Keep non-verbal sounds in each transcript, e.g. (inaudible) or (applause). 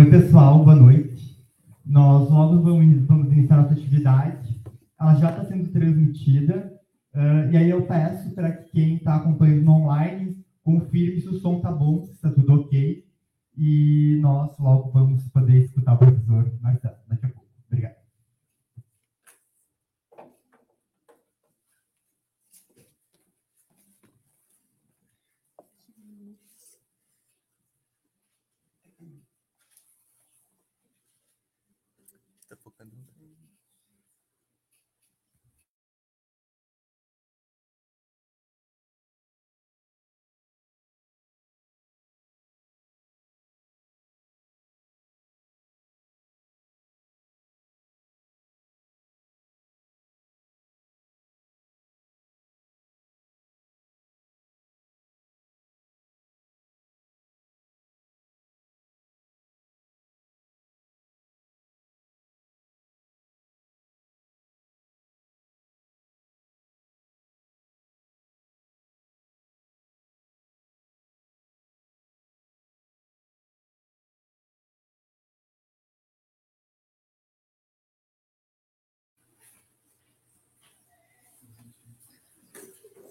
Oi, pessoal, boa noite. Nós logo vamos, vamos iniciar nossa atividade. Ela já está sendo transmitida. Uh, e aí eu peço para que quem está acompanhando online confirme se o som está bom, se está tudo ok. E nós logo vamos poder escutar o professor Marcelo daqui a pouco.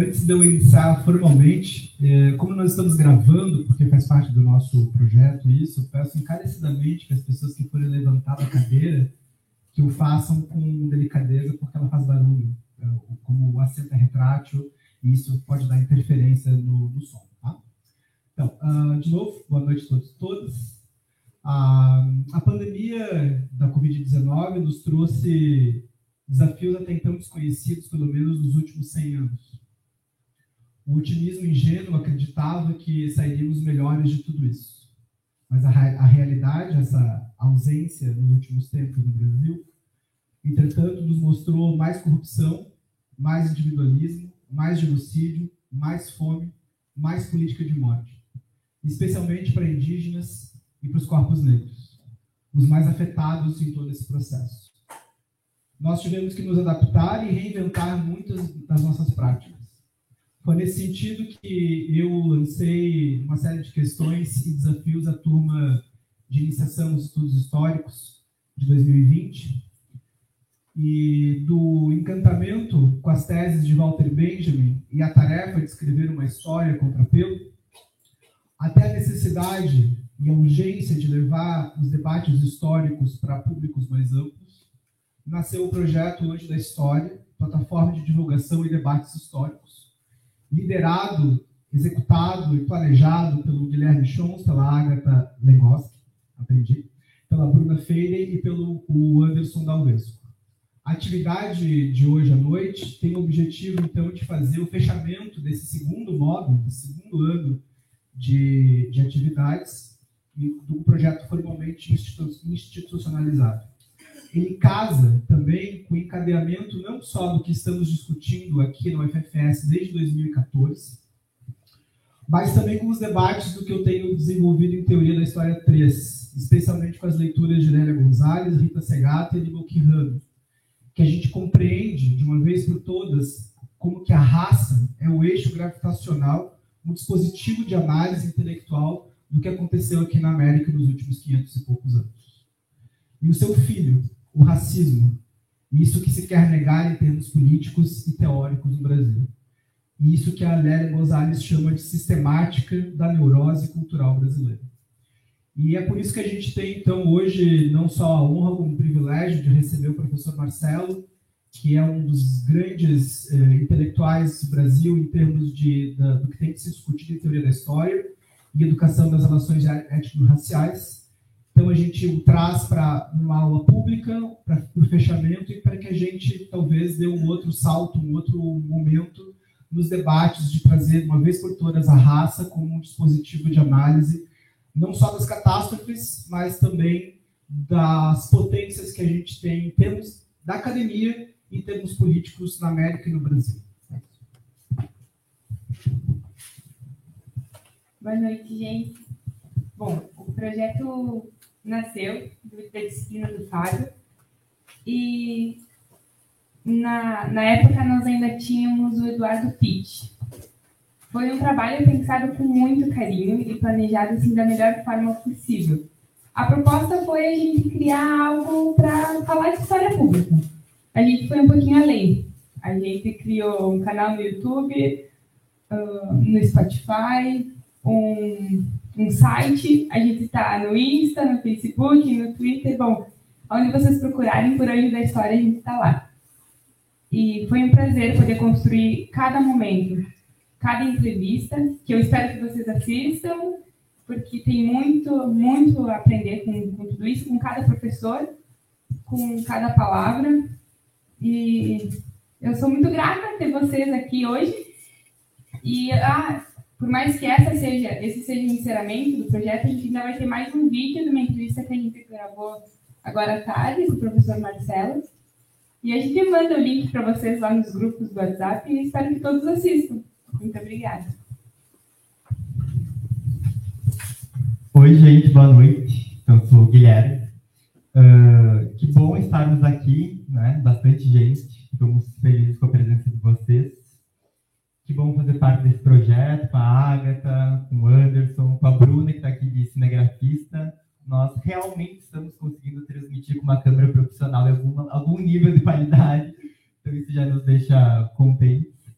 Antes de eu iniciar formalmente, é, como nós estamos gravando, porque faz parte do nosso projeto isso, peço encarecidamente que as pessoas que forem levantar da cadeira, que o façam com delicadeza, porque ela faz barulho. É, como o assento é retrátil, e isso pode dar interferência no, no som. Tá? Então, uh, de novo, boa noite a todos todas. Uh, a pandemia da Covid-19 nos trouxe desafios até então desconhecidos, pelo menos nos últimos 100 anos. O otimismo ingênuo acreditava que sairíamos melhores de tudo isso. Mas a, a realidade, essa ausência nos últimos tempos no Brasil, entretanto, nos mostrou mais corrupção, mais individualismo, mais genocídio, mais fome, mais política de morte, especialmente para indígenas e para os corpos negros, os mais afetados em todo esse processo nós tivemos que nos adaptar e reinventar muitas das nossas práticas. Foi nesse sentido que eu lancei uma série de questões e desafios à turma de iniciação nos estudos históricos de 2020. E do encantamento com as teses de Walter Benjamin e a tarefa de escrever uma história contra pelo, até a necessidade e a urgência de levar os debates históricos para públicos mais amplos, nasceu o projeto Hoje da História, plataforma de divulgação e debates históricos, liderado, executado e planejado pelo Guilherme Schons, pela Agatha Legoski, aprendi, pela Bruna Feire e pelo Anderson Dalvesco. A atividade de hoje à noite tem o objetivo, então, de fazer o fechamento desse segundo módulo, desse segundo ano de, de atividades, do projeto formalmente institucionalizado ele casa também com o encadeamento não só do que estamos discutindo aqui no FFS desde 2014, mas também com os debates do que eu tenho desenvolvido em Teoria da História 3, especialmente com as leituras de Lélia Gonzalez, Rita Segata e Aníbal Quirrano, que a gente compreende, de uma vez por todas, como que a raça é o eixo gravitacional um dispositivo de análise intelectual do que aconteceu aqui na América nos últimos 500 e poucos anos. E o seu filho, o racismo, isso que se quer negar em termos políticos e teóricos no Brasil. E isso que a Lélia Gonzalez chama de sistemática da neurose cultural brasileira. E é por isso que a gente tem, então, hoje, não só a honra, como o privilégio de receber o professor Marcelo, que é um dos grandes eh, intelectuais do Brasil em termos de, da, do que tem que se discutir em teoria da história e educação das relações étnico-raciais. Então, a gente o traz para uma aula pública, para o fechamento, e para que a gente, talvez, dê um outro salto, um outro momento nos debates de trazer, uma vez por todas, a raça como um dispositivo de análise, não só das catástrofes, mas também das potências que a gente tem em termos da academia em termos políticos na América e no Brasil. Boa noite, gente. Bom, o projeto nasceu da disciplina do Fábio e na, na época nós ainda tínhamos o Eduardo Pitt. Foi um trabalho pensado com muito carinho e planejado assim da melhor forma possível. A proposta foi a gente criar algo para falar de história pública a gente foi um pouquinho além. A gente criou um canal no YouTube, uh, no Spotify, um, um site, a gente está no Insta, no Facebook, no Twitter, bom, onde vocês procurarem por Anjo da História, a gente está lá. E foi um prazer poder construir cada momento, cada entrevista, que eu espero que vocês assistam, porque tem muito, muito a aprender com, com tudo isso, com cada professor, com cada palavra. E eu sou muito grata ter vocês aqui hoje. E ah, por mais que essa seja, esse seja o encerramento do projeto, a gente ainda vai ter mais um vídeo de uma entrevista que a gente gravou agora à tarde com o professor Marcelo. E a gente manda o link para vocês lá nos grupos do WhatsApp e espero que todos assistam. Muito obrigada. Oi, gente, boa noite. Eu sou o Guilherme. Uh, que bom estarmos aqui, né? Bastante gente. Estamos felizes com a presença de vocês. Que bom fazer parte desse projeto com a Agatha, com o Anderson, com a Bruna, que está aqui de cinegrafista. Nós realmente estamos conseguindo transmitir com uma câmera profissional algum, algum nível de qualidade. Então, isso já nos deixa contentes.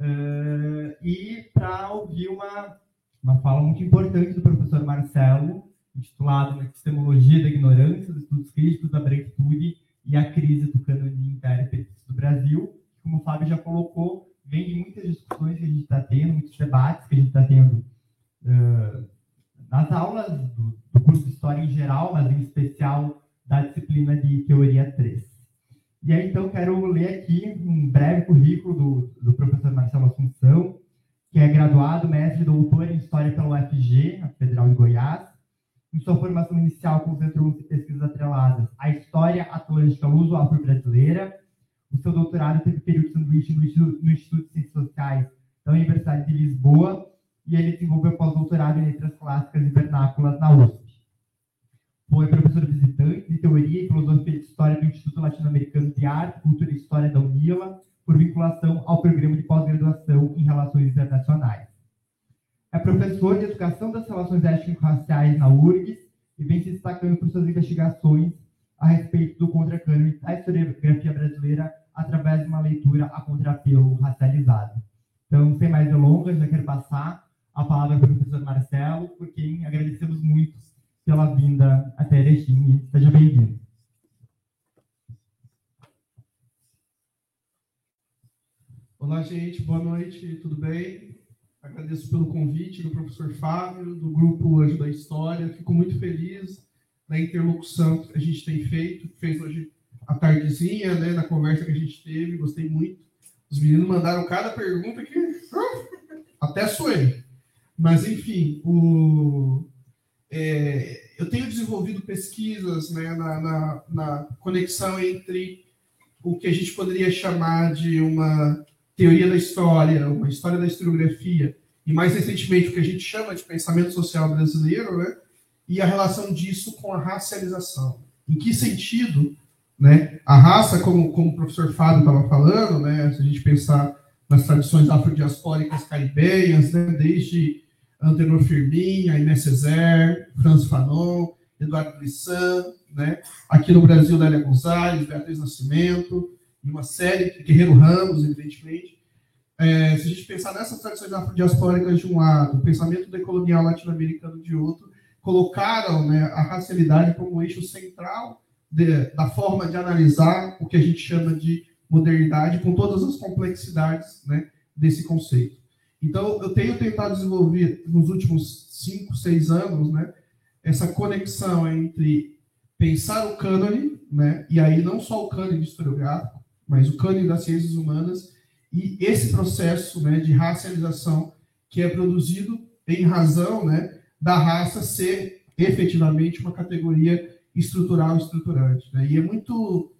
Uh, e para ouvir uma, uma fala muito importante do professor Marcelo, intitulado Epistemologia da Ignorância, dos Estudos Críticos da Branquitude e a Crise do Cânone Intérpretes do Brasil, como o Fábio já colocou, vem de muitas discussões que a gente está tendo, muitos debates que a gente está tendo uh, nas aulas do, do, curso de História em geral, mas em especial da disciplina de Teoria 3. E aí, então, quero ler aqui um breve currículo do, do professor Marcelo Assunção, que é graduado, mestre e doutor em História pela UFG, a Federal de Goiás, em sua formação inicial, concentrou-se em pesquisas atreladas à história atlântica luso-afro-brasileira. O seu doutorado teve período de sanduíche no Instituto, no Instituto de Ciências Sociais da Universidade de Lisboa e ele desenvolveu pós-doutorado em Letras Clássicas e Vernáculas na USP. Foi professor visitante de Teoria e Filosofia de História do Instituto Latino-Americano de Arte, Cultura e História da UNILA, por vinculação ao programa de pós-graduação em Relações Internacionais. É professor de Educação das Relações Étnico-Raciais na URGS e vem se destacando por suas investigações a respeito do contracânone da historiografia brasileira através de uma leitura a contrapelo racializado. Então, sem mais delongas, já quero passar a palavra para o professor Marcelo, por quem agradecemos muito pela vinda até Erechim. Seja bem-vindo. Olá, gente. Boa noite. Tudo bem? Agradeço pelo convite do professor Fábio, do grupo Anjo da História. Fico muito feliz na interlocução que a gente tem feito, fez hoje a tardezinha, né, na conversa que a gente teve. Gostei muito. Os meninos mandaram cada pergunta que (laughs) até suei. Mas, enfim, o, é, eu tenho desenvolvido pesquisas né, na, na, na conexão entre o que a gente poderia chamar de uma teoria da história, uma história da historiografia, e mais recentemente o que a gente chama de pensamento social brasileiro, né? E a relação disso com a racialização. Em que sentido, né? A raça, como, como o professor Fábio estava falando, né? Se a gente pensar nas tradições afrodiaspóricas caribenhas, né, desde Antenor Firmin, Inés Césaire, Franz Fanon, Eduardo Brissan, né, aqui no Brasil, Lélia Gonzalez, Beatriz Nascimento, e uma série, Guerreiro Ramos, evidentemente. É, se a gente pensar nessas tradições afrodiaspóricas de um lado, o pensamento decolonial latino-americano de outro, colocaram né, a racialidade como eixo central de, da forma de analisar o que a gente chama de modernidade, com todas as complexidades né, desse conceito. Então, eu tenho tentado desenvolver nos últimos cinco, seis anos né, essa conexão entre pensar o cânone, né, e aí não só o cânone historiográfico, mas o cânone das ciências humanas, e esse processo né, de racialização que é produzido em razão né, da raça ser efetivamente uma categoria estrutural estruturante. Né? E é muito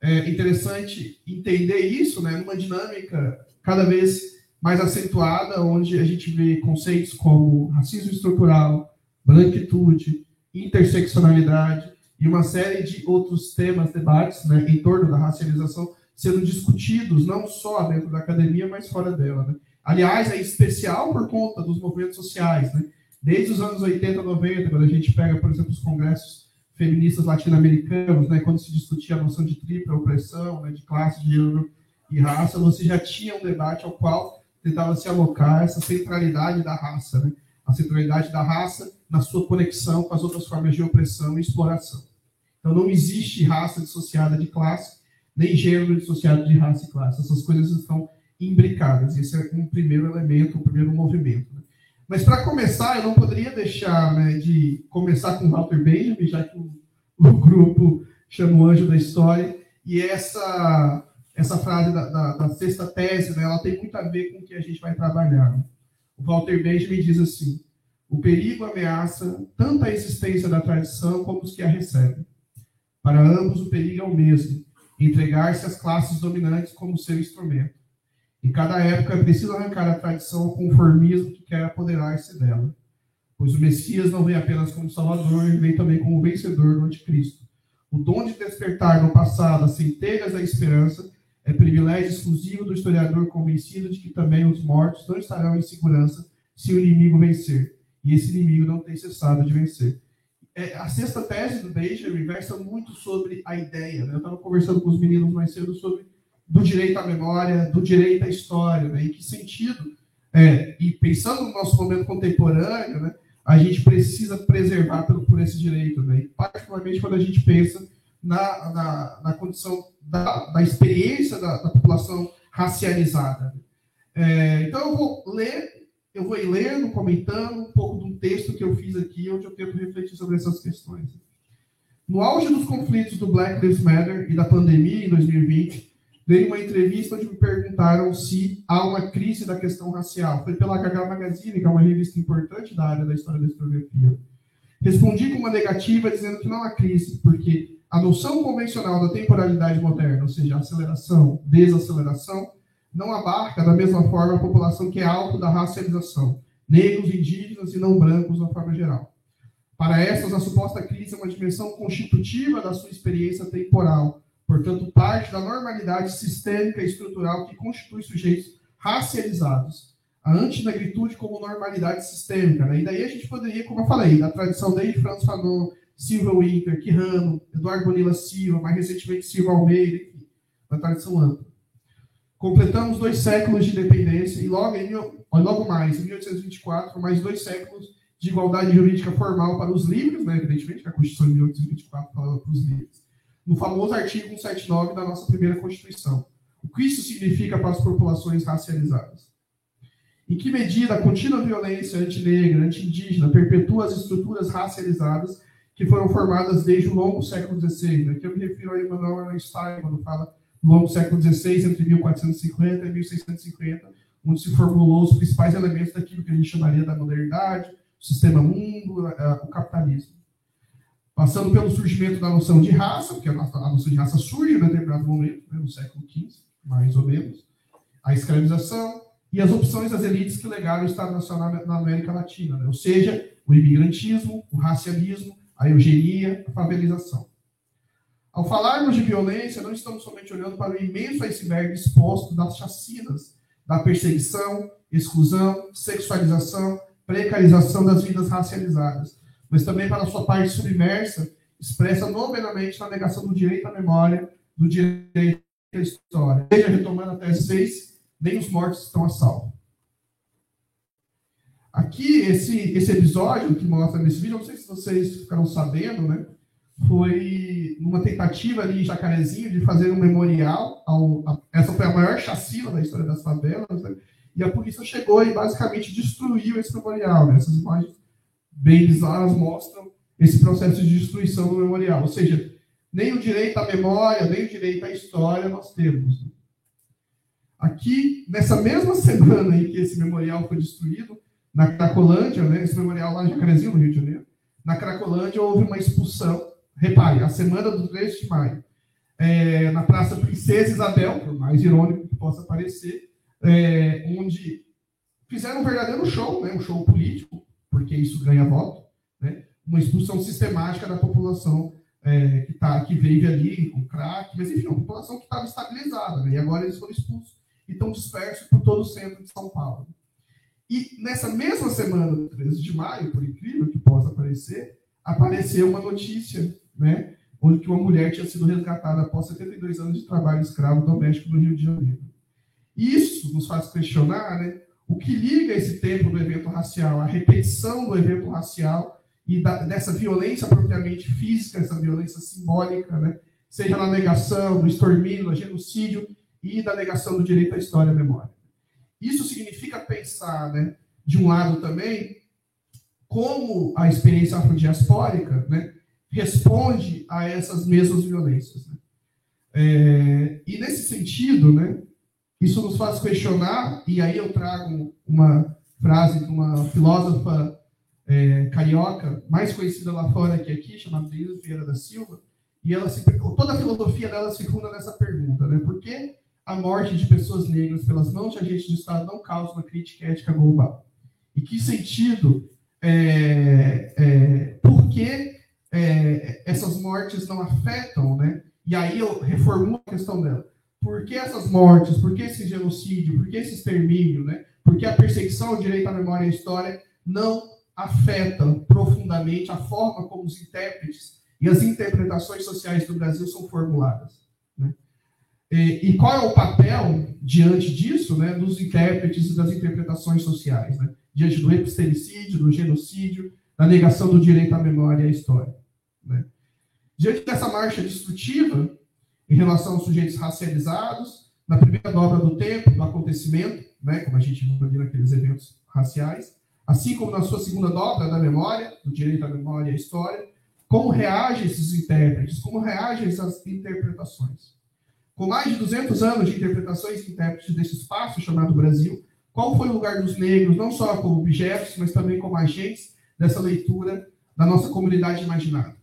é, interessante entender isso né, numa dinâmica cada vez mais acentuada, onde a gente vê conceitos como racismo estrutural, branquitude, interseccionalidade e uma série de outros temas, debates né, em torno da racialização sendo discutidos não só dentro da academia, mas fora dela. Né? Aliás, é especial por conta dos movimentos sociais. Né? Desde os anos 80, 90, quando a gente pega, por exemplo, os congressos feministas latino-americanos, né, quando se discutia a noção de tripla opressão, né, de classe, gênero e raça, você já tinha um debate ao qual tentava se alocar essa centralidade da raça, né, a centralidade da raça na sua conexão com as outras formas de opressão e exploração. Então, não existe raça dissociada de classe, nem gênero dissociado de raça e classe. Essas coisas estão imbricadas. Esse é um primeiro elemento, um primeiro movimento. Mas para começar, eu não poderia deixar né, de começar com Walter Benjamin, já que o, (laughs) o grupo chama o anjo da história, e essa essa frase da, da, da, sexta tese, né, ela tem muito a ver com o que a gente vai trabalhar. O Walter Benjamin diz assim: o perigo ameaça tanto a existência da tradição como os que a recebem. Para ambos, o perigo é o mesmo: entregar-se às classes dominantes como seu instrumento. Em cada época é preciso arrancar a tradição ao conformismo que quer apoderar-se dela. Pois o Messias não vem apenas como Salvador, ele vem também como vencedor do Anticristo. O dom de despertar no passado as centelhas da esperança é privilégio exclusivo do historiador convencido de que também os mortos não estarão em segurança se o inimigo vencer. E esse inimigo não tem cessado de vencer. É, a sexta tese do Benjamin versa muito sobre a ideia. Né? Eu estava conversando com os meninos mais cedo sobre do direito à memória, do direito à história, né? em que sentido, é, e pensando no nosso momento contemporâneo, né, a gente precisa preservar por, por esse direito, né? e particularmente quando a gente pensa na, na, na condição da, da experiência da, da, população racializada. É, então eu vou ler, eu vou ir lendo, comentando um pouco de um texto que eu fiz aqui, onde eu tento refletir sobre essas questões. No auge dos conflitos do Black Lives Matter e da pandemia em 2020, dei uma entrevista onde me perguntaram se há uma crise da questão racial. Foi pela HH Magazine, que é uma revista importante da área da história da historiografia. Respondi com uma negativa, dizendo que não há crise, porque a noção convencional da temporalidade moderna, ou seja, aceleração, desaceleração, não abarca da mesma forma a população que é alto da racialização, negros, indígenas e não brancos na forma geral. Para essas, a suposta crise é uma dimensão constitutiva da sua experiência temporal, portanto, parte da normalidade sistêmica e estrutural que constitui sujeitos racializados. A antinegritude como normalidade sistêmica. Né? E daí a gente poderia, como eu falei, da tradição desde Franz Fanon, Silva Winter, Quirrano, Eduardo Bonilla Silva, mais recentemente Silva Almeida, enfim, tradição ampla. Completamos dois séculos de independência e logo, em, logo mais, em 1824, mais dois séculos de igualdade jurídica formal para os livres, né, evidentemente, que a Constituição de 1824 fala para os livres no famoso artigo 179 da nossa primeira Constituição. O que isso significa para as populações racializadas? Em que medida a contínua violência antinegra, anti-indígena perpetua as estruturas racializadas que foram formadas desde o longo século XVI? Aqui eu me refiro a Emmanuel Stein, quando fala longo século XVI, entre 1450 e 1650, onde se formulou os principais elementos daquilo que a gente chamaria da modernidade, o sistema mundo, o capitalismo passando pelo surgimento da noção de raça, porque a noção de raça surge em determinado momento, né, no século XV, mais ou menos, a escravização e as opções das elites que legaram o Estado Nacional na América Latina, né? ou seja, o imigrantismo, o racialismo, a eugenia, a favelização. Ao falarmos de violência, não estamos somente olhando para o imenso iceberg exposto das chacinas da perseguição, exclusão, sexualização, precarização das vidas racializadas, mas também para sua parte submersa, expressa nominalmente na negação do direito à memória, do direito à história. Veja, retomando a tese 6, nem os mortos estão a salvo. Aqui, esse, esse episódio que mostra nesse vídeo, não sei se vocês ficaram sabendo, né? Foi numa tentativa ali em Jacarezinho de fazer um memorial. Ao, a, essa foi a maior chacina da história das favelas, né? E a polícia chegou e basicamente destruiu esse memorial. Né? Essas imagens bem bizarras mostram esse processo de destruição do memorial. Ou seja, nem o direito à memória, nem o direito à história nós temos. Aqui, nessa mesma semana em que esse memorial foi destruído, na Cracolândia, né, esse memorial lá em Jacarezinho, no Rio de Janeiro, na Cracolândia houve uma expulsão, repare, a semana do 3 de maio, é, na Praça Princesa Isabel, por mais irônico que possa parecer, é, onde fizeram um verdadeiro show, né, um show político, porque isso ganha voto, né, uma expulsão sistemática da população é, que, tá, que veio ali com crack, mas enfim, uma população que estava estabilizada, né, e agora eles foram expulsos e estão dispersos por todo o centro de São Paulo. E nessa mesma semana do 13 de maio, por incrível que possa parecer, apareceu uma notícia, né, onde uma mulher tinha sido resgatada após 72 anos de trabalho escravo doméstico no Rio de Janeiro. Isso nos faz questionar né, o que liga esse tempo do evento racial, a repetição do evento racial e da, dessa violência propriamente física, essa violência simbólica, né, seja na negação do extermínio, do genocídio e da negação do direito à história e à memória. Isso significa pensar, né, de um lado também, como a experiência afrodiaspórica né, responde a essas mesmas violências. Né? É, e nesse sentido, né, isso nos faz questionar, e aí eu trago uma frase de uma filósofa é, carioca, mais conhecida lá fora que aqui, chamada Denise Vieira da Silva, e ela se, toda a filosofia dela se funda nessa pergunta, né? Por que a morte de pessoas negras pelas mãos de agentes de Estado não causa uma crítica ética global? E que sentido, é, é, por que é, essas mortes não afetam, né? E aí eu reformulo a questão dela. Por que essas mortes, por que esse genocídio, por que esse extermínio, né? Por que a perseguição ao direito à memória e à história não afetam profundamente a forma como os intérpretes e as interpretações sociais do Brasil são formuladas? E, e, qual é o papel, diante disso, né, dos intérpretes e das interpretações sociais, né, diante do epistemicídio, do genocídio, da negação do direito à memória e à história? Né? Diante dessa marcha destrutiva em relação aos sujeitos racializados, na primeira dobra do tempo, do acontecimento, né, como a gente viu ali naqueles eventos raciais, assim como na sua segunda dobra da memória, do direito à memória e à história, como reagem esses intérpretes, como reagem essas interpretações? Com mais de 200 anos de interpretações e intérpretes desse espaço chamado Brasil, qual foi o lugar dos negros, não só como objetos, mas também como agentes dessa leitura da nossa comunidade imaginada?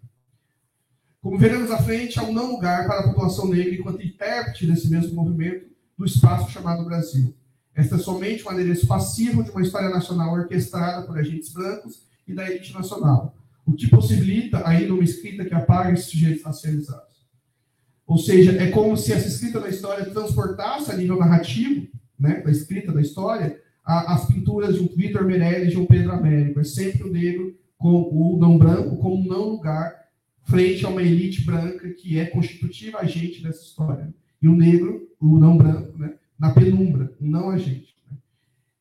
Como veremos à frente, há um não lugar para a população negra enquanto intérprete desse mesmo movimento do espaço chamado Brasil. Esta é somente um adereço passivo de uma história nacional orquestrada por agentes brancos e da elite nacional, o que possibilita ainda uma escrita que apaga esses sujeitos racializados. Ou seja, é como se essa escrita da história transportasse a nível narrativo, né, da escrita da história, a, as pinturas de um Vitor Meirelles e de um Pedro Américo. É sempre o negro com o não branco como um não lugar frente a uma elite branca que é constitutiva agente dessa história. E o negro, o não branco, né, na penumbra, um não agente. Né?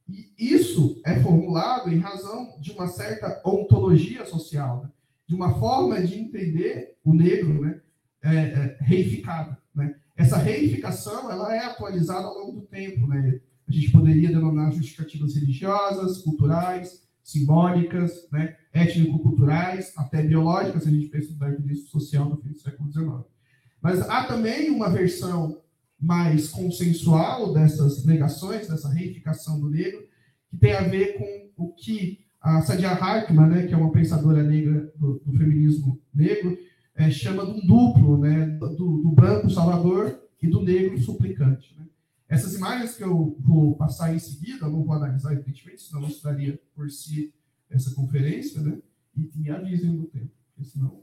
E isso é formulado em razão de uma certa ontologia social, né? de uma forma de entender o negro, né, é, é, reificada. Né? Essa reificação ela é atualizada ao longo do tempo. Né? A gente poderia denominar justificativas religiosas, culturais, simbólicas, né? Étnico-culturais, até biológicas, a gente pensa no darwinismo social do fim do século XIX. Mas há também uma versão mais consensual dessas negações, dessa reificação do negro, que tem a ver com o que a Sadia Hartman, né, que é uma pensadora negra do, do feminismo negro, é, chama de um duplo, né, do, do, branco salvador e do negro suplicante. Né? Essas imagens que eu vou passar em seguida, não vou analisar evidentemente, senão mostraria por si essa conferência, né? e me avisem do tempo, porque senão...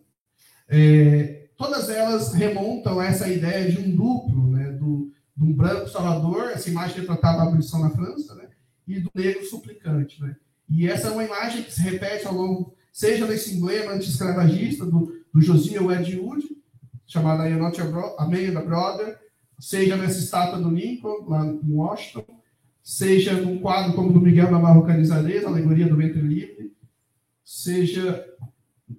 É, todas elas remontam a essa ideia de um duplo, né, do, de um branco salvador, essa imagem retratada da abolição na França, né? e do negro suplicante. Né? E essa é uma imagem que se repete ao longo, seja nesse emblema anti-escravagista do, do Josiah Wedgwood, chamada Not Amanda Brother, seja nessa estátua do Lincoln, lá em Washington, seja num quadro como do Miguel Navarro Canizalez, Alegoria do Ventre Livre, seja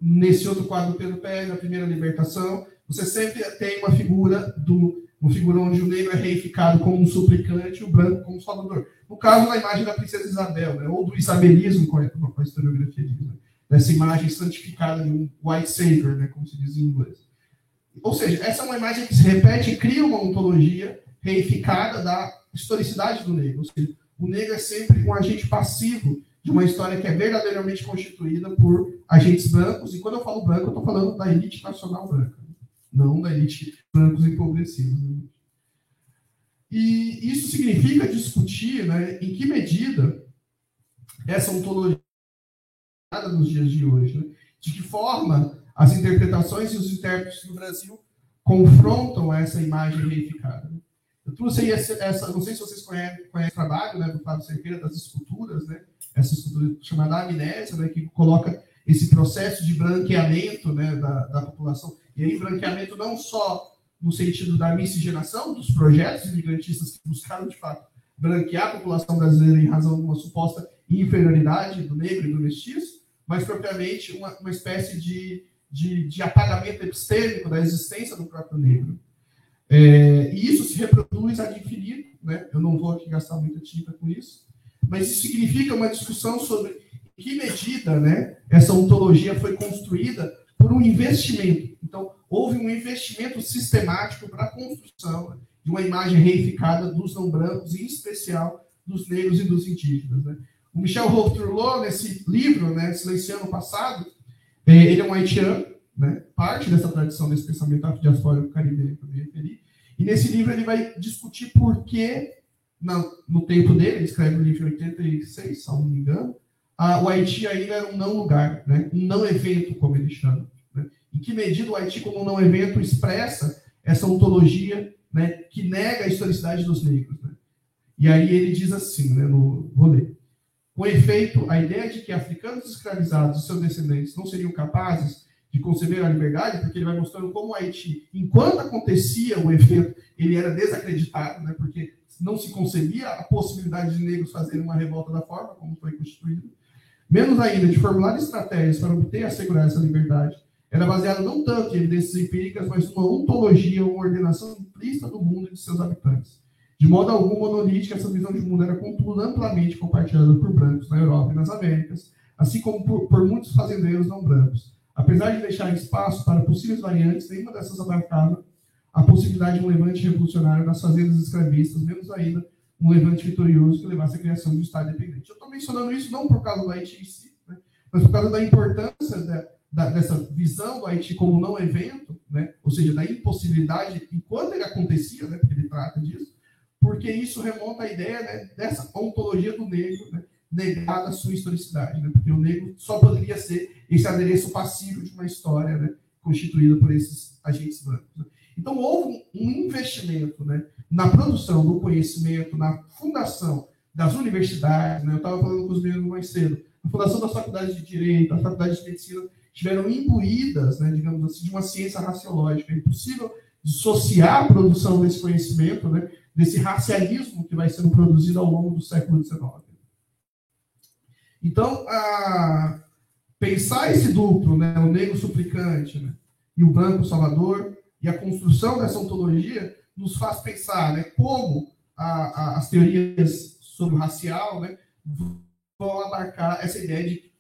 nesse outro quadro do Pedro Pérez, a Primeira Libertação, você sempre tem uma figura do uma figura onde o negro é reificado como um suplicante e o branco como um salvador. No caso, na imagem da princesa Isabel, né, ou do isabelismo, com a historiografia diz, né, dessa imagem santificada de um white savior, né, como se diz em inglês. Ou seja, essa é uma imagem que se repete e cria uma ontologia reificada da historicidade do negro. Seja, o negro é sempre um agente passivo de uma história que é verdadeiramente constituída por agentes brancos. E quando eu falo branco, eu estou falando da elite nacional branca, não da elite brancos empobrecidos. Né? E isso significa discutir né, em que medida essa ontologia nos dias de hoje, né? de que forma as interpretações e os intérpretes do Brasil confrontam essa imagem reificada. Eu trouxe essa, essa, não sei se vocês conhecem, conhecem o trabalho né, do Flávio Cerqueira das esculturas, né, essa escultura chamada amnésia, né, que coloca esse processo de branqueamento né, da, da população. E aí, branqueamento não só no sentido da miscigenação dos projetos imigrantistas que buscaram, de fato, branquear a população brasileira em razão de uma suposta inferioridade do negro e do mestiço, mas propriamente uma, uma espécie de de, de apagamento epistêmico da existência do próprio negro. É, e isso se reproduz ad infinito, né? eu não vou aqui gastar muita tinta com isso, mas isso significa uma discussão sobre em que medida né, essa ontologia foi construída por um investimento. Então, houve um investimento sistemático para a construção de uma imagem reificada dos não brancos, em especial dos negros e dos indígenas. Né? O Michel Routrelot, nesse livro, né, Silenciando o Passado, é, ele é um haitiano, né? parte dessa tradição desse pensamento afrodiaspórico caribenho que eu me referi. E nesse livro ele vai discutir por que, no tempo dele, ele escreve no livro 86, se não me engano, a, o Haiti ainda era um não lugar, né? um não evento, como ele chama. Né? Em que medida o Haiti, como um não evento, expressa essa ontologia né, que nega a historicidade dos negros. Né? E aí ele diz assim, né, no, vou ler. Com efeito, a ideia de que africanos escravizados e seus descendentes não seriam capazes de conceber a liberdade, porque ele vai mostrando como o Haiti, enquanto acontecia o efeito, ele era desacreditado, né, porque não se concebia a possibilidade de negros fazerem uma revolta da forma como foi constituído. Menos ainda, de formular estratégias para obter e assegurar essa liberdade, era baseado não tanto em evidências empíricas, mas numa ontologia, uma ordenação implícita do mundo e de seus habitantes. De modo algum monolítica, essa visão de mundo era, contudo, amplamente compartilhada por brancos na Europa e nas Américas, assim como por, por muitos fazendeiros não brancos. Apesar de deixar espaço para possíveis variantes, nenhuma dessas abarcava a possibilidade de um levante revolucionário nas fazendas escravistas, menos ainda um levante vitorioso que levasse à criação de um Estado independente. Eu estou mencionando isso não por causa do Haiti em si, né, mas por causa da importância da, da, dessa visão do Haiti como não evento, né, ou seja, da impossibilidade, enquanto ele acontecia, né, porque ele trata disso, porque isso remonta à ideia né, dessa ontologia do negro, né, negada a sua historicidade, né, porque o negro só poderia ser esse adereço passivo de uma história né, constituída por esses agentes brancos. Né. Então, houve um investimento né, na produção do conhecimento, na fundação das universidades. Né, eu estava falando com os meninos mais cedo. A fundação das faculdades de Direito, as faculdades de Medicina, estiveram imbuídas, né, digamos assim, de uma ciência raciológica. É impossível dissociar a produção desse conhecimento né, desse racialismo que vai sendo produzido ao longo do século XIX. Então, a, pensar esse duplo, né, o negro suplicante né, e o branco salvador, e a construção dessa ontologia, nos faz pensar né, como a, a, as teorias sobre o racial né, vão abarcar essa ideia de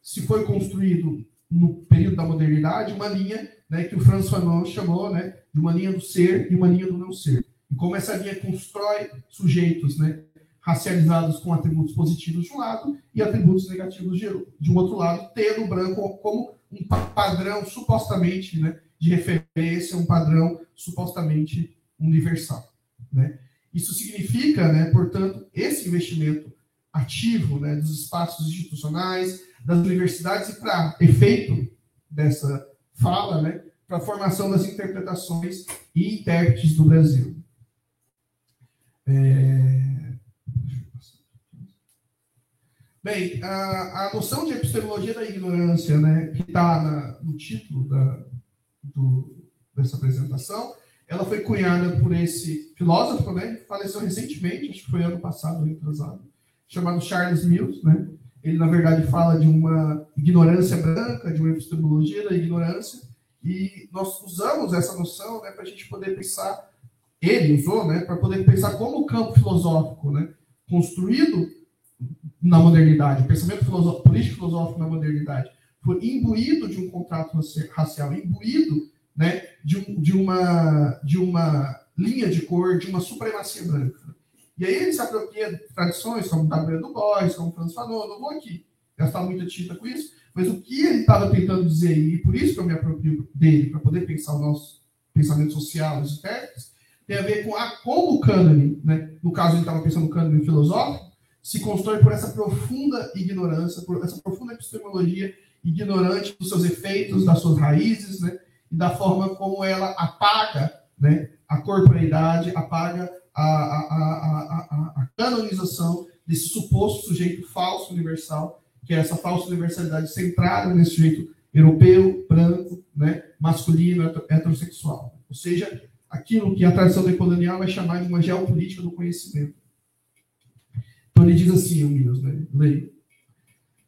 se foi construído no período da modernidade uma linha né, que o François Fanon chamou né, de uma linha do ser e uma linha do não ser. E como essa linha constrói sujeitos né, racializados com atributos positivos de um lado e atributos negativos de, de um outro lado, tendo o branco como um padrão supostamente né, de referência, um padrão supostamente universal. Né? Isso significa, né, portanto, esse investimento ativo né, dos espaços institucionais, das universidades, e para efeito dessa fala, né, para a formação das interpretações e intérpretes do Brasil. É... Bem, a, a, noção de epistemologia da ignorância, né, que está no título da, do, dessa apresentação, ela foi cunhada por esse filósofo, né, que faleceu recentemente, acho que foi ano passado, retrasado, chamado Charles Mills, né, ele, na verdade, fala de uma ignorância branca, de uma epistemologia da ignorância, e nós usamos essa noção né, para a gente poder pensar, ele usou, né, para poder pensar como o campo filosófico, né, construído na modernidade, o pensamento filosófico, político filosófico na modernidade, foi imbuído de um contrato racial, imbuído né, de, um, de, uma, de uma linha de cor, de uma supremacia branca. E aí ele se apropria de tradições como W. Du Bois, como Franz Fanon, não vou aqui gastar muita tinta com isso, mas o que ele estava tentando dizer, e por isso que eu me aproprio dele, para poder pensar o nosso pensamento social, os intérpretes, tem a ver com a, como o cânone, né? no caso ele estava pensando no cânone filosófico, se constrói por essa profunda ignorância, por essa profunda epistemologia ignorante dos seus efeitos, das suas raízes, né? e da forma como ela apaga né? a corporeidade, apaga a, a, a, a, canonização desse suposto sujeito falso universal, que é essa falsa universalidade centrada nesse sujeito europeu, branco, né, masculino, heterossexual. Ou seja, aquilo que a tradição decolonial vai chamar de uma geopolítica do conhecimento. Ele diz assim, Mills, né.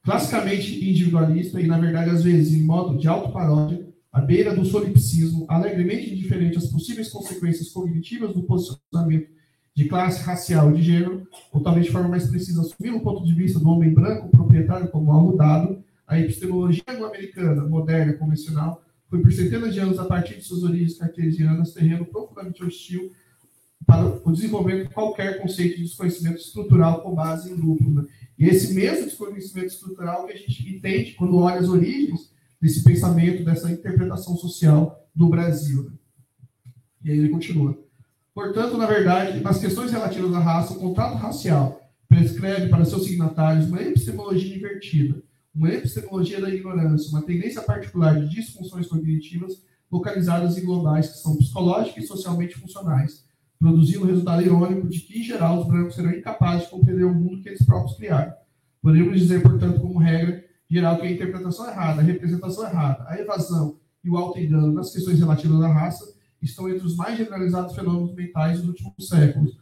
Classicamente individualista e, na verdade, às vezes, em modo de autoparódia, à beira do solipsismo, alegremente indiferente às possíveis consequências cognitivas do posicionamento de classe racial e de gênero, ou talvez de forma mais precisa, assumir o ponto de vista do homem branco proprietário como algo dado, a epistemologia anglo-americana, moderna, convencional, foi por centenas de anos, a partir de suas origens cartesianas, terreno profundamente hostil para o desenvolvimento de qualquer conceito de desconhecimento estrutural com base em grupo. Né? E esse mesmo desconhecimento estrutural que a gente entende quando olha as origens desse pensamento, dessa interpretação social do Brasil. Né? E aí ele continua. Portanto, na verdade, nas questões relativas à raça, o contrato racial prescreve para seus signatários uma epistemologia invertida, uma epistemologia da ignorância, uma tendência particular de disfunções cognitivas localizadas em globais que são psicológicas e socialmente funcionais, produzindo o resultado irônico de que, em geral, os brancos serão incapazes de compreender o mundo que eles próprios criaram. Podemos dizer, portanto, como regra geral, que a interpretação errada, a representação errada, a evasão e o auto-engano nas questões relativas à raça estão entre os mais generalizados fenômenos mentais dos últimos séculos.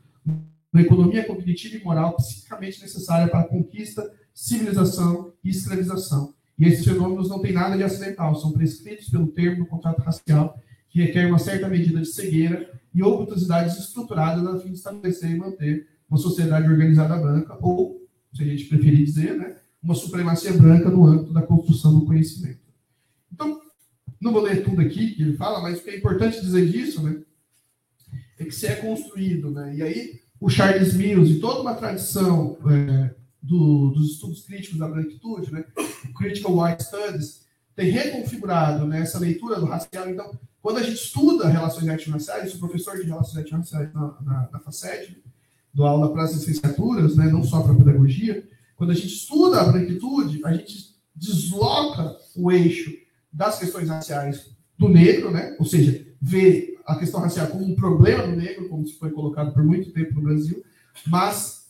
Uma economia cognitiva e moral psiquicamente necessária para a conquista, civilização e escravização. E esses fenômenos não têm nada de acidental, são prescritos pelo termo do contrato racial, que requer uma certa medida de cegueira e ocultosidades estruturadas a fim de estabelecer e manter uma sociedade organizada branca, ou, se a gente preferir dizer, né, uma supremacia branca no âmbito da construção do conhecimento. Então, não vou ler tudo aqui que ele fala, mas o que é importante dizer disso, né? É que se é construído, né? E aí o Charles Mills e toda uma tradição é, do, dos estudos críticos da branquitude, né? O Critical White Studies, tem reconfigurado né, essa leitura do racial. Então, quando a gente estuda relações étnico-raciais, sou professor de relações étnico-raciais na, na, na FACED, dou aula para as licenciaturas, né, não só para pedagogia, quando a gente estuda a branquitude, a gente desloca o eixo das questões raciais do negro, né? ou seja, vê a questão racial como um problema do negro, como se foi colocado por muito tempo no Brasil, mas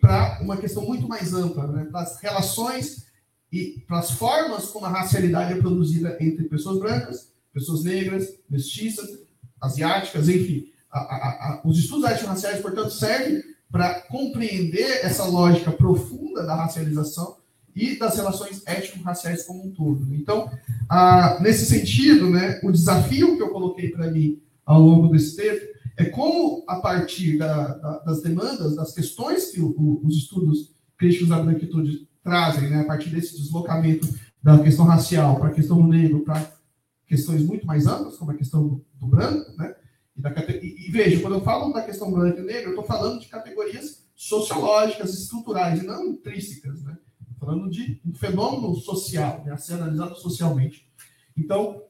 para uma questão muito mais ampla, né? para as relações e para as formas como a racialidade é produzida entre pessoas brancas, pessoas negras, mestiças, asiáticas, enfim. A, a, a, os estudos étnico-raciais, portanto, servem para compreender essa lógica profunda da racialização e das relações étnico-raciais como um todo. Então, nesse sentido, né, o desafio que eu coloquei para mim ao longo desse tempo é como, a partir da, da, das demandas, das questões que o, o, os estudos críticos da branquitude trazem, né, a partir desse deslocamento da questão racial para a questão do negro, para questões muito mais amplas, como a questão do, do branco, né, e, da, e, e, veja, quando eu falo da questão branca e negra, eu estou falando de categorias sociológicas, estruturais, e não intrínsecas, né? falando de um fenômeno social, né, a ser analisado socialmente. Então,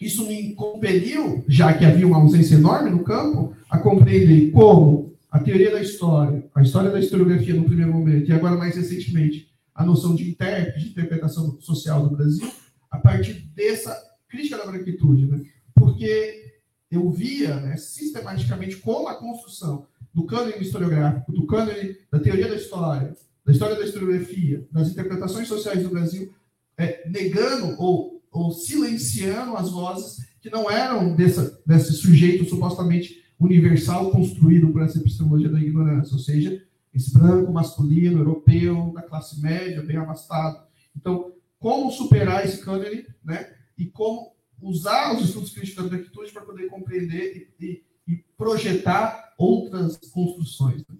isso me compeliu, já que havia uma ausência enorme no campo, a compreender como a teoria da história, a história da historiografia no primeiro momento, e agora mais recentemente, a noção de intérprete, de interpretação social do Brasil, a partir dessa crítica da branquitude. Né? Porque eu via né, sistematicamente como a construção do cânone historiográfico, do cânone da teoria da história, da história da historiografia, das interpretações sociais do Brasil, é, negando ou, ou silenciando as vozes que não eram dessa, desse sujeito supostamente universal construído por essa epistemologia da ignorância, ou seja, esse branco masculino, europeu, da classe média, bem abastado. Então, como superar esse cânone, né? E como usar os estudos críticos da branquitude para poder compreender e, e, projetar outras construções. Né?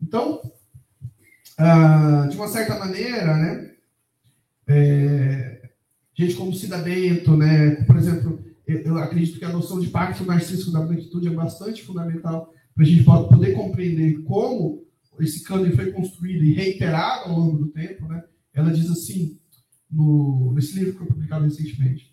Então, ah, de uma certa maneira, né? É, gente como Cida Bento, né? Por exemplo, eu acredito que a noção de pacto narcísico da branquitude é bastante fundamental para a gente poder compreender como esse cânone foi construído e reiterado ao longo do tempo, né? Ela diz assim, no, nesse livro que foi publicado recentemente,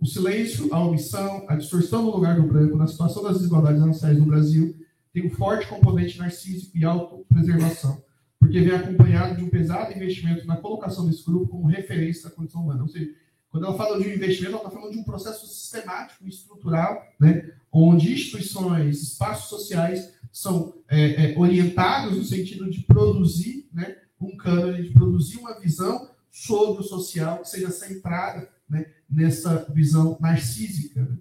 o silêncio, a omissão, a distorção do lugar do branco na situação das desigualdades raciais no Brasil tem um forte componente narcísico e autopreservação, porque vem acompanhado de um pesado investimento na colocação desse grupo como referência da condição humana. Ou seja, quando ela fala de um investimento, ela está falando de um processo sistemático e estrutural, né, onde instituições, espaços sociais são é, é, orientados no sentido de produzir né, um cânone, de produzir uma visão sobre o social que seja centrada né, nessa visão narcísica né,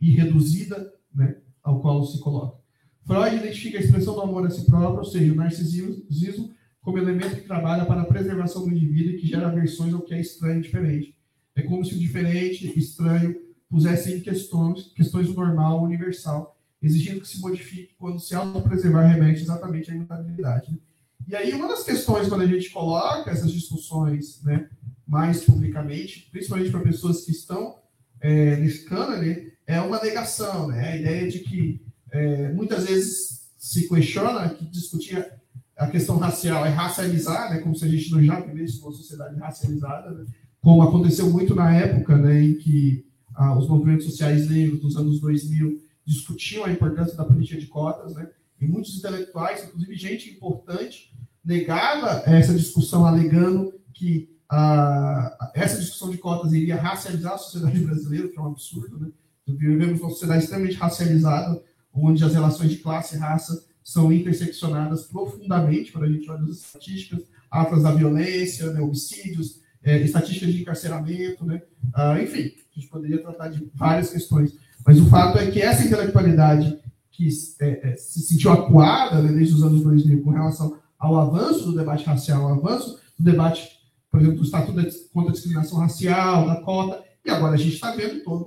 e reduzida né, ao qual se coloca. Freud identifica a expressão do amor a si próprio, ou seja, o narcisismo como elemento que trabalha para a preservação do indivíduo e que gera aversões ao que é estranho e diferente. É como se o diferente, estranho, pusesse em questões, questões do normal, universal, exigindo que se modifique quando se autopreservar remete exatamente à imutabilidade. Né? E aí, uma das questões, quando a gente coloca essas discussões né, mais publicamente, principalmente para pessoas que estão é, nesse cânone, é uma negação, né? a ideia de que é, muitas vezes se questiona que discutir a questão racial é racializar, né, como se a gente não já vivesse uma sociedade racializada, né, como aconteceu muito na época né, em que ah, os movimentos sociais negros dos anos 2000 discutiam a importância da política de cotas, né, e muitos intelectuais, inclusive gente importante, negava essa discussão, alegando que ah, essa discussão de cotas iria racializar a sociedade brasileira, que é um absurdo. Né? Vivemos uma sociedade extremamente racializada, onde as relações de classe e raça são interseccionadas profundamente, quando a gente olha as estatísticas, atas da violência, né, homicídios, é, estatísticas de encarceramento, né? Ah, enfim, a gente poderia tratar de várias questões. Mas o fato é que essa intelectualidade que é, é, se sentiu acuada né, desde os anos 2000 com relação ao avanço do debate racial, ao avanço do debate, por exemplo, do Estatuto contra a Discriminação Racial, da cota, e agora a gente está vendo toda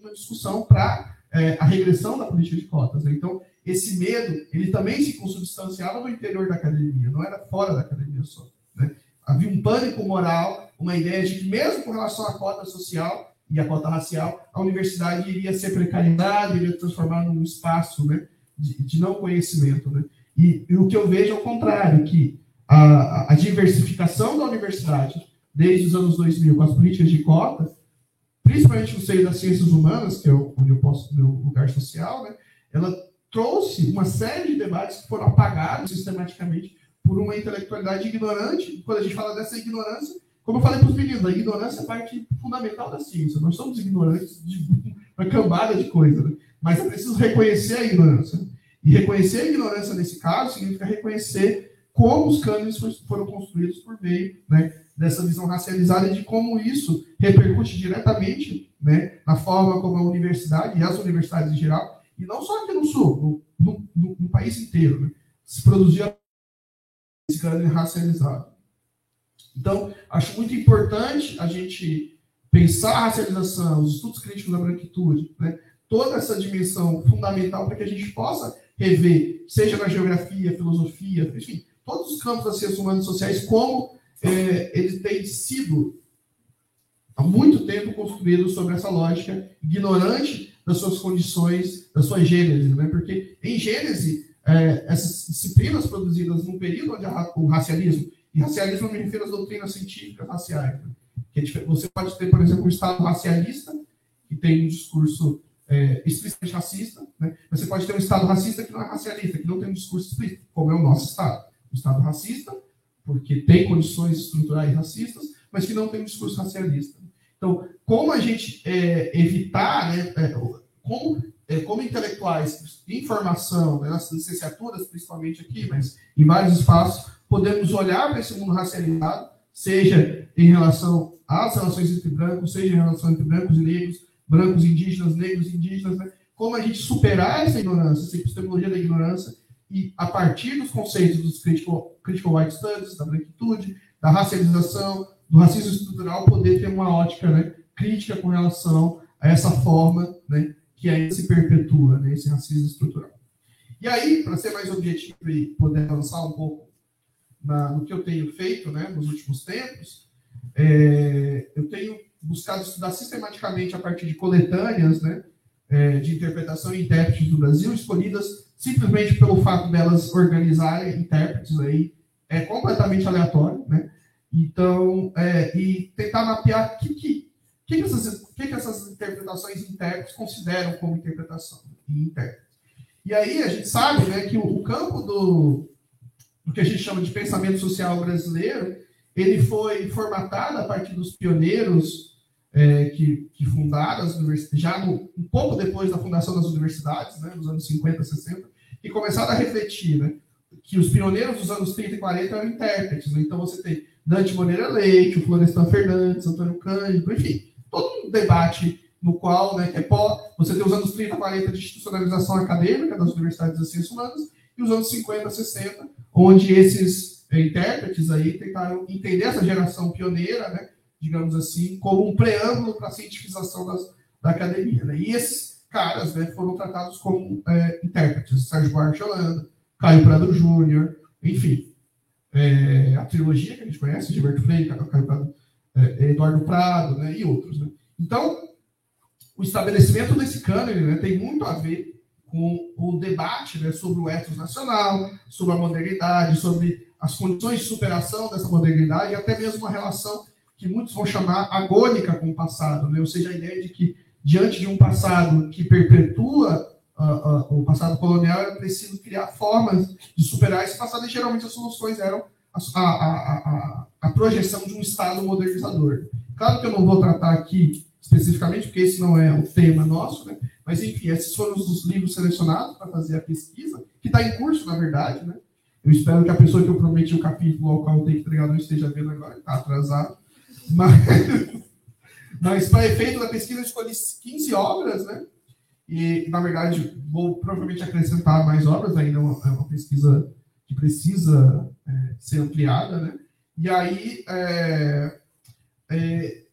uma discussão para é, a regressão da política de cotas. Né? Então, esse medo, ele também se consubstanciava no interior da academia, não era fora da academia só. Né? Havia um pânico moral, uma ideia de que, mesmo com relação à cota social, e a cota racial, a universidade iria ser precarizada, iria transformar num espaço né, de, de não conhecimento. Né? E, e, o que eu vejo é o contrário, que a, a, diversificação da universidade, desde os anos 2000, com as políticas de cota, principalmente no seio das ciências humanas, que é onde eu posso, meu lugar social, né, ela trouxe uma série de debates que foram apagados sistematicamente por uma intelectualidade ignorante. Quando a gente fala dessa ignorância, como eu falei para os meninos, a ignorância é parte fundamental da ciência. Nós somos ignorantes de uma cambada de coisas, né? mas é preciso reconhecer a ignorância. E reconhecer a ignorância nesse caso significa reconhecer como os cânones foram construídos por meio né, dessa visão racializada e de como isso repercute diretamente né, na forma como a universidade e as universidades em geral, e não só aqui no Sul, no, no, no país inteiro, né, se produzia esse cânone racializado. Então, acho muito importante a gente pensar a racialização, os estudos críticos da branquitude, né? toda essa dimensão fundamental para que a gente possa rever, seja na geografia, filosofia, enfim, todos os campos das ciências humanas e sociais, como é, eles têm sido há muito tempo construídos sobre essa lógica ignorante das suas condições, da sua gênese, né? porque em gênese, é, essas disciplinas produzidas num período onde o racialismo racialismo refiro às doutrinas científicas raciais. Né? É você pode ter, por exemplo, um Estado racialista, que tem um discurso é, explicitamente racista, né? você pode ter um Estado racista que não é racialista, que não tem um discurso explícito, como é o nosso Estado. Um Estado racista, porque tem condições estruturais racistas, mas que não tem um discurso racialista. Então, como a gente é, evitar, né, é, como é, como intelectuais informação, né, nas licenciaturas principalmente aqui, mas em vários espaços, podemos olhar para esse mundo racializado, seja em relação às relações entre brancos, seja em relação entre brancos e negros, brancos indígenas, negros indígenas, né? como a gente superar essa ignorância, essa epistemologia da ignorância, e a partir dos conceitos dos critical, critical white studies, da branquitude, da racialização, do racismo estrutural, poder ter uma ótica né, crítica com relação a essa forma né, que ainda se perpetua, né, esse racismo estrutural. E aí, para ser mais objetivo e poder avançar um pouco na, no que eu tenho feito né, nos últimos tempos, é, eu tenho buscado estudar sistematicamente a partir de coletâneas né, é, de interpretação e intérpretes do Brasil, escolhidas simplesmente pelo fato delas organizarem intérpretes aí, é completamente aleatório, né? Então, é, e tentar mapear o que, que, que, essas, que, que essas interpretações intérpretes consideram como interpretação e intérprete. E aí a gente sabe né, que o, o campo do, do que a gente chama de pensamento social brasileiro, ele foi formatado a partir dos pioneiros é, que, que, fundaram as universidades, já no, um pouco depois da fundação das universidades, né, nos anos 50, 60, e começaram a refletir né, que os pioneiros dos anos 30 e 40 eram intérpretes. Né? Então você tem Dante Moreira Leite, o Florestan Fernandes, Antônio Cândido, enfim, todo um debate no qual né, é pó, você tem os anos 30 e 40 de institucionalização acadêmica das universidades das ciências humanas e os anos 50 60, onde esses intérpretes aí tentaram entender essa geração pioneira, né, digamos assim, como um preâmbulo para a cientificação das, da academia. Né? E esses caras né, foram tratados como é, intérpretes, Sérgio Buarque Caio Prado Júnior, enfim. É, a trilogia que a gente conhece, Gilberto Freire, Caio Prado, é, Eduardo Prado né, e outros. Né? Então, o estabelecimento desse cânone né, tem muito a ver com o debate né, sobre o ethos nacional, sobre a modernidade, sobre as condições de superação dessa modernidade e até mesmo uma relação que muitos vão chamar agônica com o passado, né? ou seja, a ideia de que, diante de um passado que perpetua uh, uh, o passado colonial, é preciso criar formas de superar esse passado, e geralmente as soluções eram a, a, a, a projeção de um Estado modernizador. Claro que eu não vou tratar aqui especificamente, porque esse não é o tema nosso, né? Mas enfim, esses foram os livros selecionados para fazer a pesquisa, que está em curso, na verdade. Né? Eu espero que a pessoa que eu prometi o capítulo ao qual eu tenho que entregar não esteja vendo agora, está atrasado. Mas, (laughs) mas para efeito da pesquisa, eu escolhi 15 obras, né? E, na verdade, vou provavelmente acrescentar mais obras, ainda é uma, é uma pesquisa que precisa é, ser ampliada, né? E aí é, é,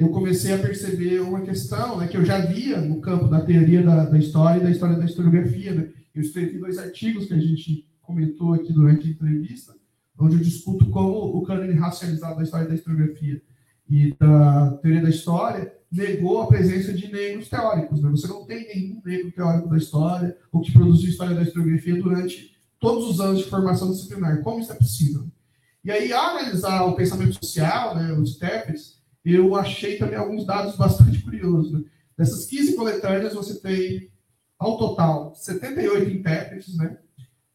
eu comecei a perceber uma questão né, que eu já via no campo da teoria da, da história e da história da historiografia. Né? Eu escrevi dois artigos que a gente comentou aqui durante a entrevista, onde eu discuto como o cânone racializado da história da historiografia e da teoria da história negou a presença de negros teóricos. Né? Você não tem nenhum negro teórico da história ou que produziu história da historiografia durante todos os anos de formação disciplinar. Como isso é possível? E aí, ao analisar o pensamento social, né, os intérpretes, eu achei também alguns dados bastante curiosos. Né? Dessas 15 coletâneas, você tem, ao total, 78 intérpretes, né?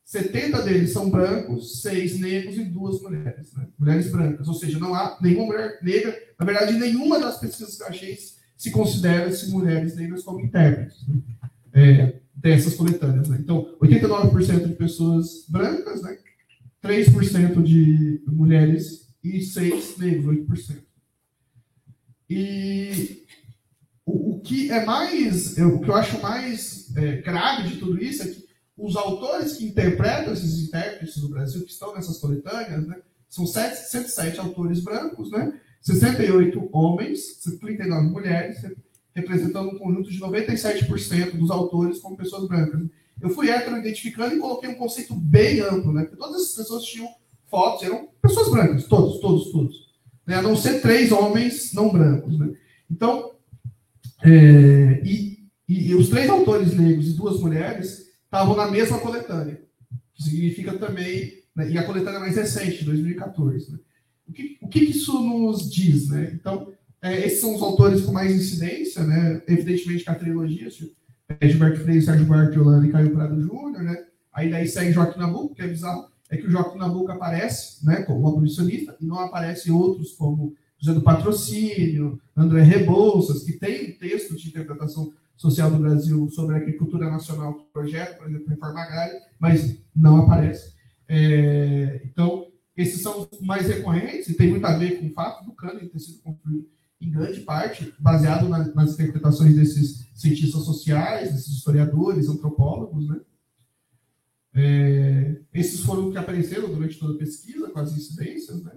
70 deles são brancos, 6 negros e duas mulheres, né? mulheres brancas. Ou seja, não há nenhuma mulher negra. Na verdade, nenhuma das pesquisas que eu achei se considera -se mulheres negras como intérpretes né? é, dessas coletâneas. Né? Então, 89% de pessoas brancas, né? 3% de mulheres e 6 negros, 8%. E o, o que é mais, o que eu acho mais é, grave de tudo isso é que os autores que interpretam esses intérpretes do Brasil, que estão nessas coletâneas, né, são 107 autores brancos, né, 68 homens, 39 mulheres, representando um conjunto de 97% dos autores como pessoas brancas. Eu fui hétero identificando e coloquei um conceito bem amplo, né, porque todas essas pessoas tinham fotos, eram pessoas brancas, todos, todos, todos. Né, a não ser três homens não brancos. Né. Então, é, e, e os três autores negros e duas mulheres estavam na mesma coletânea, que significa também, né, e a coletânea mais recente, de 2014. Né? O, que, o que isso nos diz? Né? Então, é, esses são os autores com mais incidência, né? evidentemente que a trilogia, Gilberto Freire, Sérgio Buarque, Holanda e Caio Prado Júnior, né? aí daí segue Joaquim Nabuco, que é bizarro, é que o Joaquim Nabuco aparece né, como abolicionista e não aparecem outros como José do Patrocínio, André Rebouças, que tem texto de interpretação Social do Brasil sobre a agricultura nacional do projeto, por exemplo, reforma agrária, mas não aparece. É, então, esses são mais recorrentes e tem muito a ver com o fato do cânone ter sido construído em grande parte baseado na, nas interpretações desses cientistas sociais, desses historiadores, antropólogos, né? É, esses foram que apareceram durante toda a pesquisa, com as incidências, né?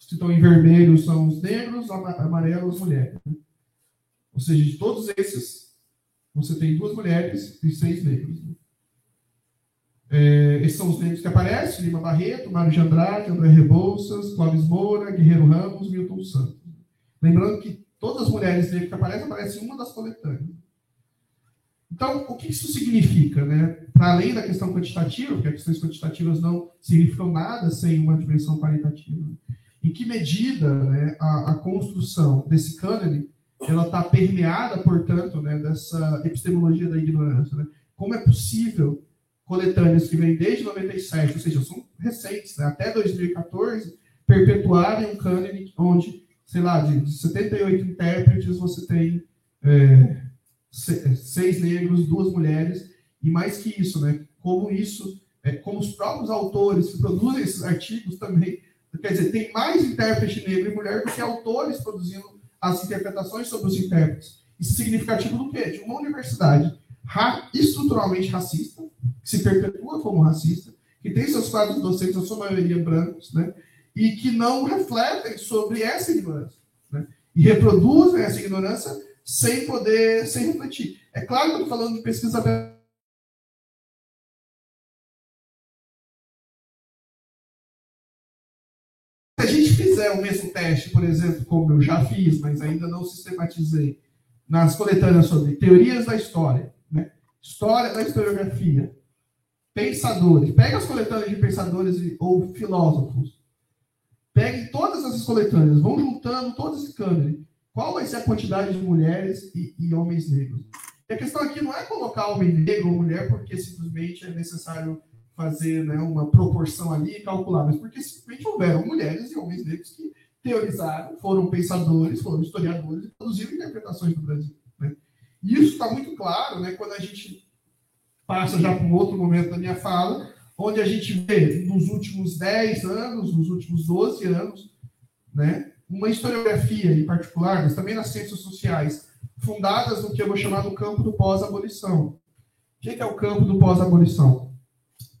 Os que estão em vermelho são os negros, amarelo as mulheres. Né? Ou seja, de todos esses, você tem duas mulheres e seis negros. Né? É, esses são os negros que aparecem: Lima Barreto, Mário de Andrade, André Rebouças, Clóvis Moura, Guerreiro Ramos, Milton Santos. Lembrando que todas as mulheres negras que aparecem, aparecem em uma das coletâneas. Então, o que isso significa? Né? Para além da questão quantitativa, porque as questões quantitativas não significam nada sem uma dimensão qualitativa. Em que medida né, a, a construção desse cânone ela está permeada, portanto, né, dessa epistemologia da ignorância? Né? Como é possível coletâneas que vêm desde 97, ou seja, são recentes, né, até 2014, perpetuarem um cânone onde, sei lá, de 78 intérpretes você tem é, seis negros, duas mulheres, e mais que isso, né, como isso, é, como os próprios autores que produzem esses artigos também, quer dizer, tem mais intérprete negro e mulher do que autores produzindo as interpretações sobre os intérpretes. Isso é significativo do quê? De uma universidade ra estruturalmente racista, que se perpetua como racista, que tem seus quadros docentes, a sua maioria brancos, né? e que não refletem sobre essa ignorância. Né? E reproduzem essa ignorância sem poder, sem refletir. É claro que eu estou falando de pesquisa Se a gente fizer o mesmo teste, por exemplo, como eu já fiz, mas ainda não sistematizei, nas coletâneas sobre teorias da história, né? história da historiografia, pensadores, pega as coletâneas de pensadores ou filósofos, pegue todas essas coletâneas, vão juntando todo esse cânone. Qual vai ser a quantidade de mulheres e, e homens negros? E a questão aqui não é colocar homem negro ou mulher porque simplesmente é necessário fazer né, uma proporção ali e calcular, mas porque simplesmente houveram mulheres e homens negros que teorizaram, foram pensadores, foram historiadores e produziram interpretações do Brasil. Né? E isso está muito claro né, quando a gente passa já para um outro momento da minha fala, onde a gente vê nos últimos 10 anos, nos últimos 12 anos, né, uma historiografia em particular, mas também nas ciências sociais, fundadas no que eu vou chamar do campo do pós-abolição. O que é o campo do pós-abolição?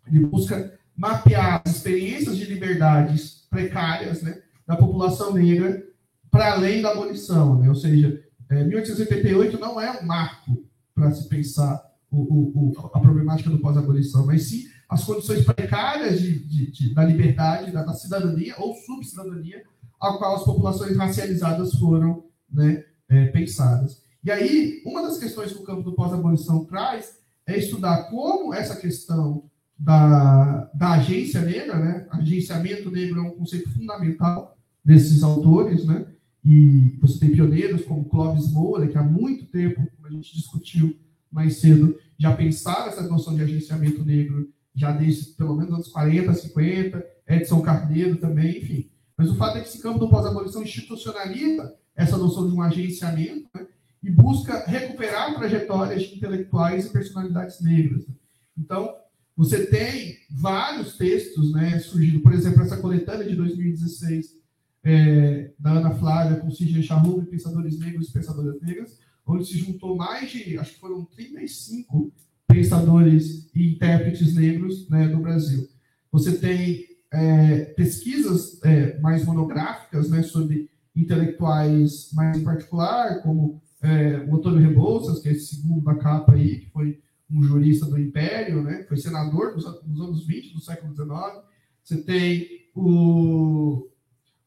Ele busca mapear as experiências de liberdades precárias né, da população negra para além da abolição. Né? Ou seja, é, 1888 não é um marco para se pensar o, o, o, a problemática do pós-abolição, mas sim as condições precárias de, de, de, da liberdade, da, da cidadania ou subcidadania a qual as populações racializadas foram né, é, pensadas. E aí, uma das questões que o campo do pós-abolição traz é estudar como essa questão da, da agência negra, né, agenciamento negro é um conceito fundamental desses autores, né, e você tem pioneiros como Clóvis Moura, que há muito tempo, como a gente discutiu mais cedo, já pensava essa noção de agenciamento negro, já desde pelo menos anos 40, 50, Edson Carneiro também, enfim. Mas o fato é que esse campo do pós-abolição institucionaliza essa noção de um agenciamento né, e busca recuperar trajetórias de intelectuais e personalidades negras. Né. Então, você tem vários textos né, surgindo, por exemplo, essa coletânea de 2016 é, da Ana Flávia com Sidney Charrub, Pensadores Negros e Pensadoras Negras, onde se juntou mais de, acho que foram 35 pensadores e intérpretes negros né, do Brasil. Você tem é, pesquisas é, mais monográficas né, sobre intelectuais mais em particular, como é, o Antônio Rebouças, que é esse segundo da capa aí, que foi um jurista do Império, né, foi senador nos, nos anos 20 do século XIX. Você tem o,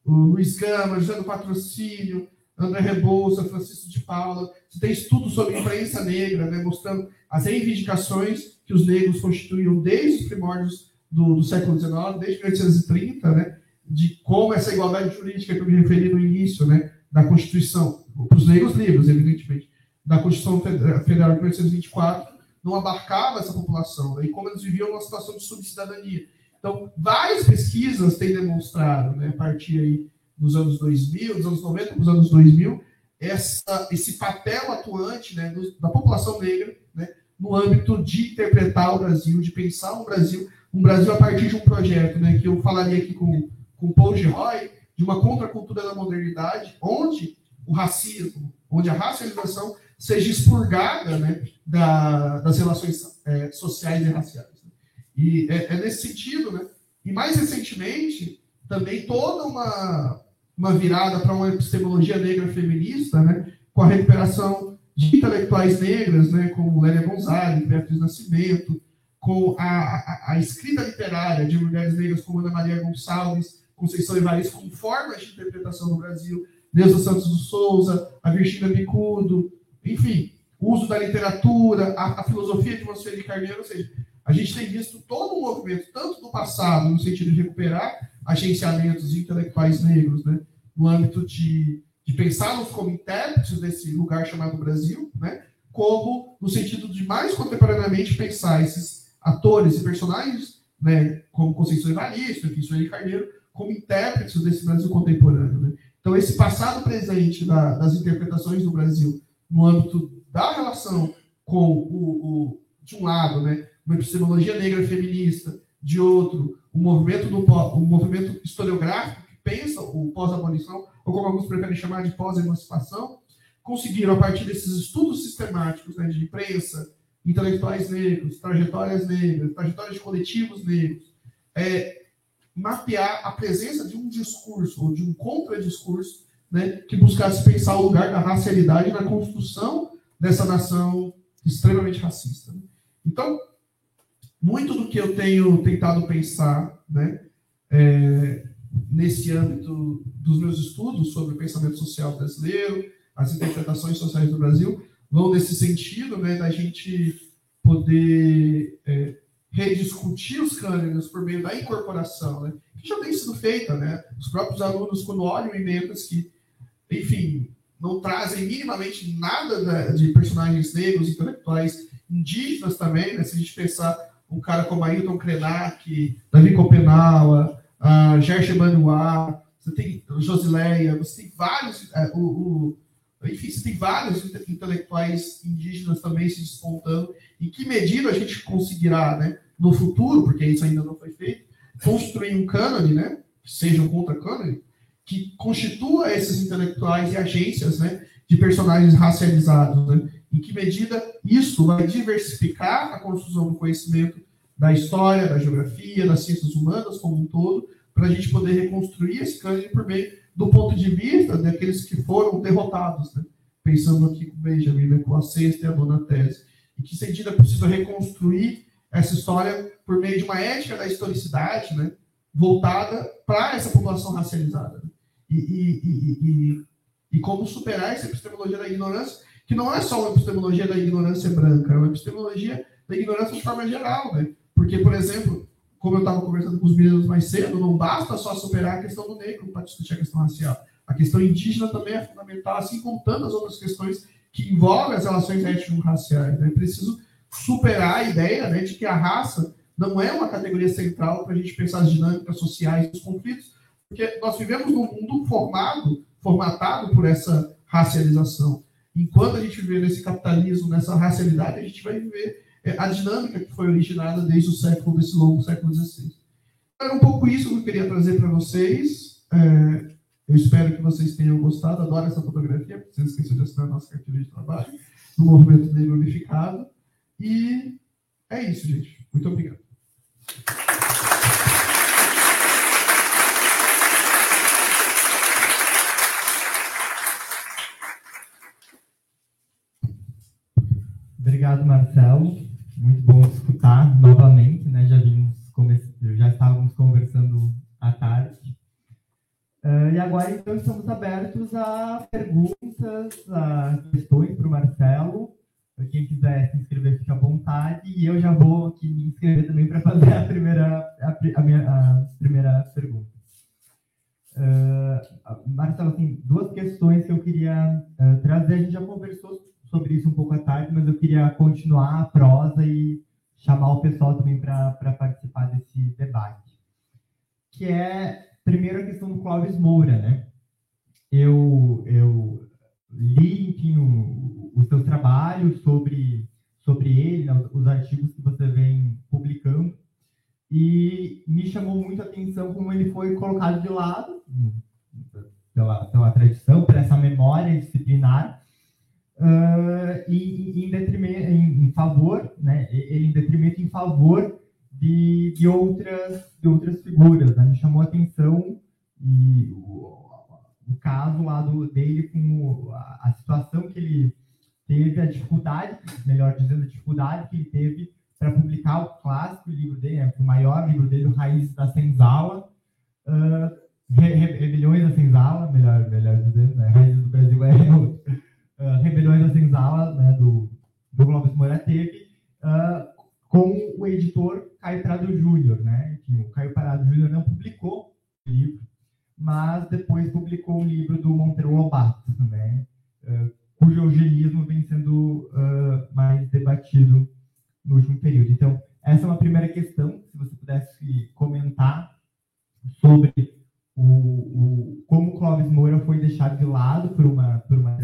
o Luiz Gama, José do Patrocínio, André Rebouça, Francisco de Paula. Você tem estudos sobre imprensa negra, né, mostrando as reivindicações que os negros constituíram desde os primórdios do, do século XIX, desde 1830, né, de como essa igualdade jurídica que eu me referi no início, né, da Constituição, para os negros livres, evidentemente, da Constituição Federal de 1924, não abarcava essa população, né, e como eles viviam uma situação de subcidadania. Então, várias pesquisas têm demonstrado, né, a partir aí dos anos 2000, dos anos 90 para os anos 2000, essa, esse papel atuante né, do, da população negra né, no âmbito de interpretar o Brasil, de pensar o Brasil, um Brasil a partir de um projeto né, que eu falaria aqui com, com Paul Giroy, de uma contracultura da modernidade, onde o racismo, onde a racialização seja expurgada né, da, das relações é, sociais e raciais. Né. E é, é, nesse sentido, né, e mais recentemente, também toda uma, uma virada para uma epistemologia negra feminista, né, com a recuperação de intelectuais negras, né, como Lélia Gonzalez, Beatriz Nascimento, com a, a, a, escrita literária de mulheres negras como Ana Maria Gonçalves, Conceição Evaristo, como formas de interpretação no Brasil, Neuza Santos do Souza, a Virginia Bicudo, enfim, o uso da literatura, a, a filosofia de Moceiro de Carneiro, ou seja, a gente tem visto todo um movimento, tanto do passado, no sentido de recuperar agenciamentos intelectuais negros, né, no âmbito de, de pensá-los como intérpretes desse lugar chamado Brasil, né, como no sentido de mais contemporaneamente pensar esses atores e personagens, né, como Conceição Evaristo, enfim, Carneiro, como intérpretes desse Brasil contemporâneo. Né. Então, esse passado presente da, das interpretações do Brasil no âmbito da relação com o, o de um lado, né, uma epistemologia negra feminista, de outro, o movimento do o movimento historiográfico que pensa o pós-abolição, ou como alguns preferem chamar de pós-emancipação, conseguiram, a partir desses estudos sistemáticos né, de imprensa, intelectuais negros, trajetórias negras, trajetórias de coletivos negros, é, mapear a presença de um discurso, ou de um contradiscurso, né, que buscasse pensar o lugar da racialidade na construção dessa nação extremamente racista. Né? Então, muito do que eu tenho tentado pensar né, é, nesse âmbito dos meus estudos sobre o pensamento social brasileiro, as interpretações sociais do Brasil, vão nesse sentido né, da gente poder é, rediscutir os cânones por meio da incorporação, né, que já tem sido feita. Né? Os próprios alunos, quando olham emendas que, enfim, não trazem minimamente nada de personagens negros, intelectuais indígenas também, né? se a gente pensar um cara como Ailton Krenak, Davi Copenaua, uh, Gerge Manoá, você tem Josileia, você tem vários, uh, o, o, enfim, você tem vários intelectuais indígenas também se despontando. Em que medida a gente conseguirá, né, no futuro, porque isso ainda não foi feito, construir um cânone, né, seja um contra-cânone, que constitua esses intelectuais e agências, né, de personagens racializados, né? Em que medida isso vai diversificar a construção do conhecimento da história, da geografia, das ciências humanas como um todo, para a gente poder reconstruir esse cânone por meio do ponto de vista daqueles que foram derrotados, né? pensando aqui com Benjamin, né? com a sexta e a nona tese. Em que sentido é possível reconstruir essa história por meio de uma ética da historicidade, né? voltada para essa população racializada. Né? E, e, e, e, como superar essa epistemologia da ignorância que não é só uma epistemologia da ignorância branca, é uma epistemologia da ignorância de forma geral, né? Porque, por exemplo, como eu estava conversando com os meninos mais cedo, não basta só superar a questão do negro para discutir a questão racial. A questão indígena também é fundamental, assim como tantas outras questões que envolvem as relações étnico-raciais. Né? É preciso superar a ideia né, de que a raça não é uma categoria central para a gente pensar as dinâmicas sociais dos conflitos, porque nós vivemos num mundo formado, formatado por essa racialização. Enquanto a gente viver nesse capitalismo, nessa racialidade, a gente vai viver a dinâmica que foi originada desde o século, desse longo século XVI. Era um pouco isso que eu queria trazer para vocês. É, eu espero que vocês tenham gostado. Adoro essa fotografia, porque vocês esqueceram de assinar a nossa carteira de trabalho, no Movimento Negro Unificado. E é isso, gente. Muito obrigado. Obrigado, Marcelo. Muito bom escutar novamente, né? Já vimos, já estávamos conversando à tarde. Uh, e agora, então, estamos abertos a perguntas, a questões para o Marcelo. Quem quiser se inscrever, fica à vontade. E eu já vou aqui me inscrever também para fazer a primeira, a, a, minha, a primeira pergunta. Uh, Marcelo, assim, duas questões que eu queria uh, trazer. A gente já conversou sobre isso um pouco à tarde, mas eu queria continuar a prosa e chamar o pessoal também para participar desse debate. Que é, primeiro, a questão do Clóvis Moura, né? Eu, eu li, enfim, o, o seu trabalho sobre, sobre ele, né, os artigos que você vem publicando, e me chamou muito a atenção como ele foi colocado de lado pela, pela tradição, por essa memória disciplinar, uh, e, em, detrimento, em, em, favor, né, ele em detrimento em favor de, de, outras, de outras figuras. Né? Me chamou a atenção e o, o caso lá do, dele com a, a, situação que ele teve, a dificuldade, melhor dizendo, a dificuldade que ele teve para publicar o clássico livro dele, né, o maior livro dele, o Raiz da Senzala, uh, Rebeliões da Senzala, melhor, melhor dizendo, né, Raízes do Brasil é outro, uh, Rebeliões da Senzala, né, do, Clóvis Moura teve, uh, com o editor Caio Prado Júnior, né, o Caio Prado Júnior não publicou o livro, mas depois publicou um livro do Monteiro Lobato, né, uh, cujo eugenismo vem sendo uh, mais debatido no último período. Então, essa é uma primeira questão, se você pudesse comentar sobre o, o, como Clóvis Moura foi deixado de lado por uma, por uma.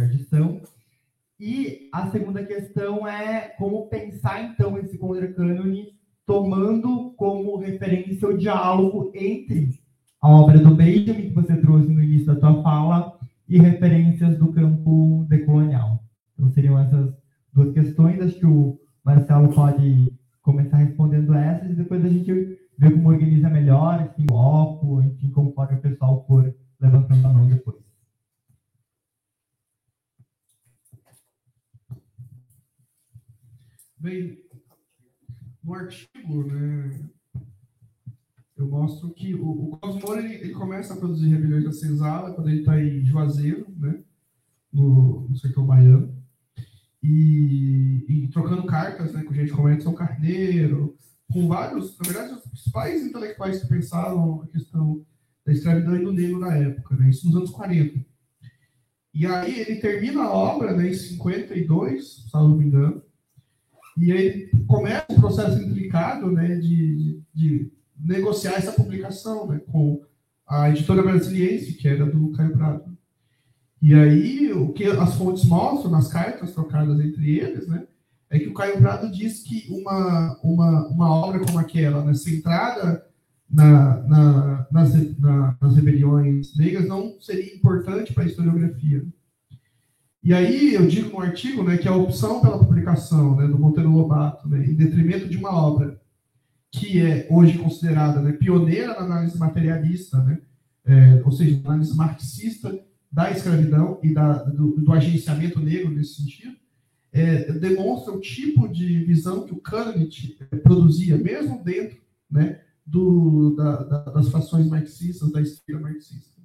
E a segunda questão é como pensar, então, esse contra-cânone tomando como referência o diálogo entre a obra do Benjamin, que você trouxe no início da tua fala, e referências do campo decolonial. Então, seriam essas duas questões. Acho que o Marcelo pode começar respondendo essas e depois a gente vê como organiza melhor, enfim, bloco, enfim, como pode o pessoal for levantando a mão depois. Bem, no artigo, né, eu mostro que o, o ele, ele, começa a produzir rebeliões da senzala quando ele está em Juazeiro, né, no, no sertão baiano, e, e, trocando cartas né, com gente como Edson Carneiro, com vários, na verdade, os principais intelectuais que pensaram a questão da escravidão e do negro na época, né, isso nos anos 40. E aí ele termina a obra né, em 52, se não me engano, e aí começa um processo intricado né, de, de negociar essa publicação né, com a editora brasiliense, que era do Caio Prado. E aí, o que as fontes mostram nas cartas trocadas entre eles, né, é que o Caio Prado diz que uma, uma, uma obra como aquela, né, centrada na, na, nas, na, nas rebeliões negras, não seria importante para a historiografia. E aí, eu digo no artigo né, que a opção pela publicação né, do Monteiro Lobato, né, em detrimento de uma obra que é hoje considerada né, pioneira na análise materialista, né, é, ou seja, análise marxista da escravidão e da, do, do, agenciamento negro nesse sentido, é, demonstra o tipo de visão que o Kahneman é, produzia, mesmo dentro né, do, da, da, das fações marxistas, da esquerda marxista.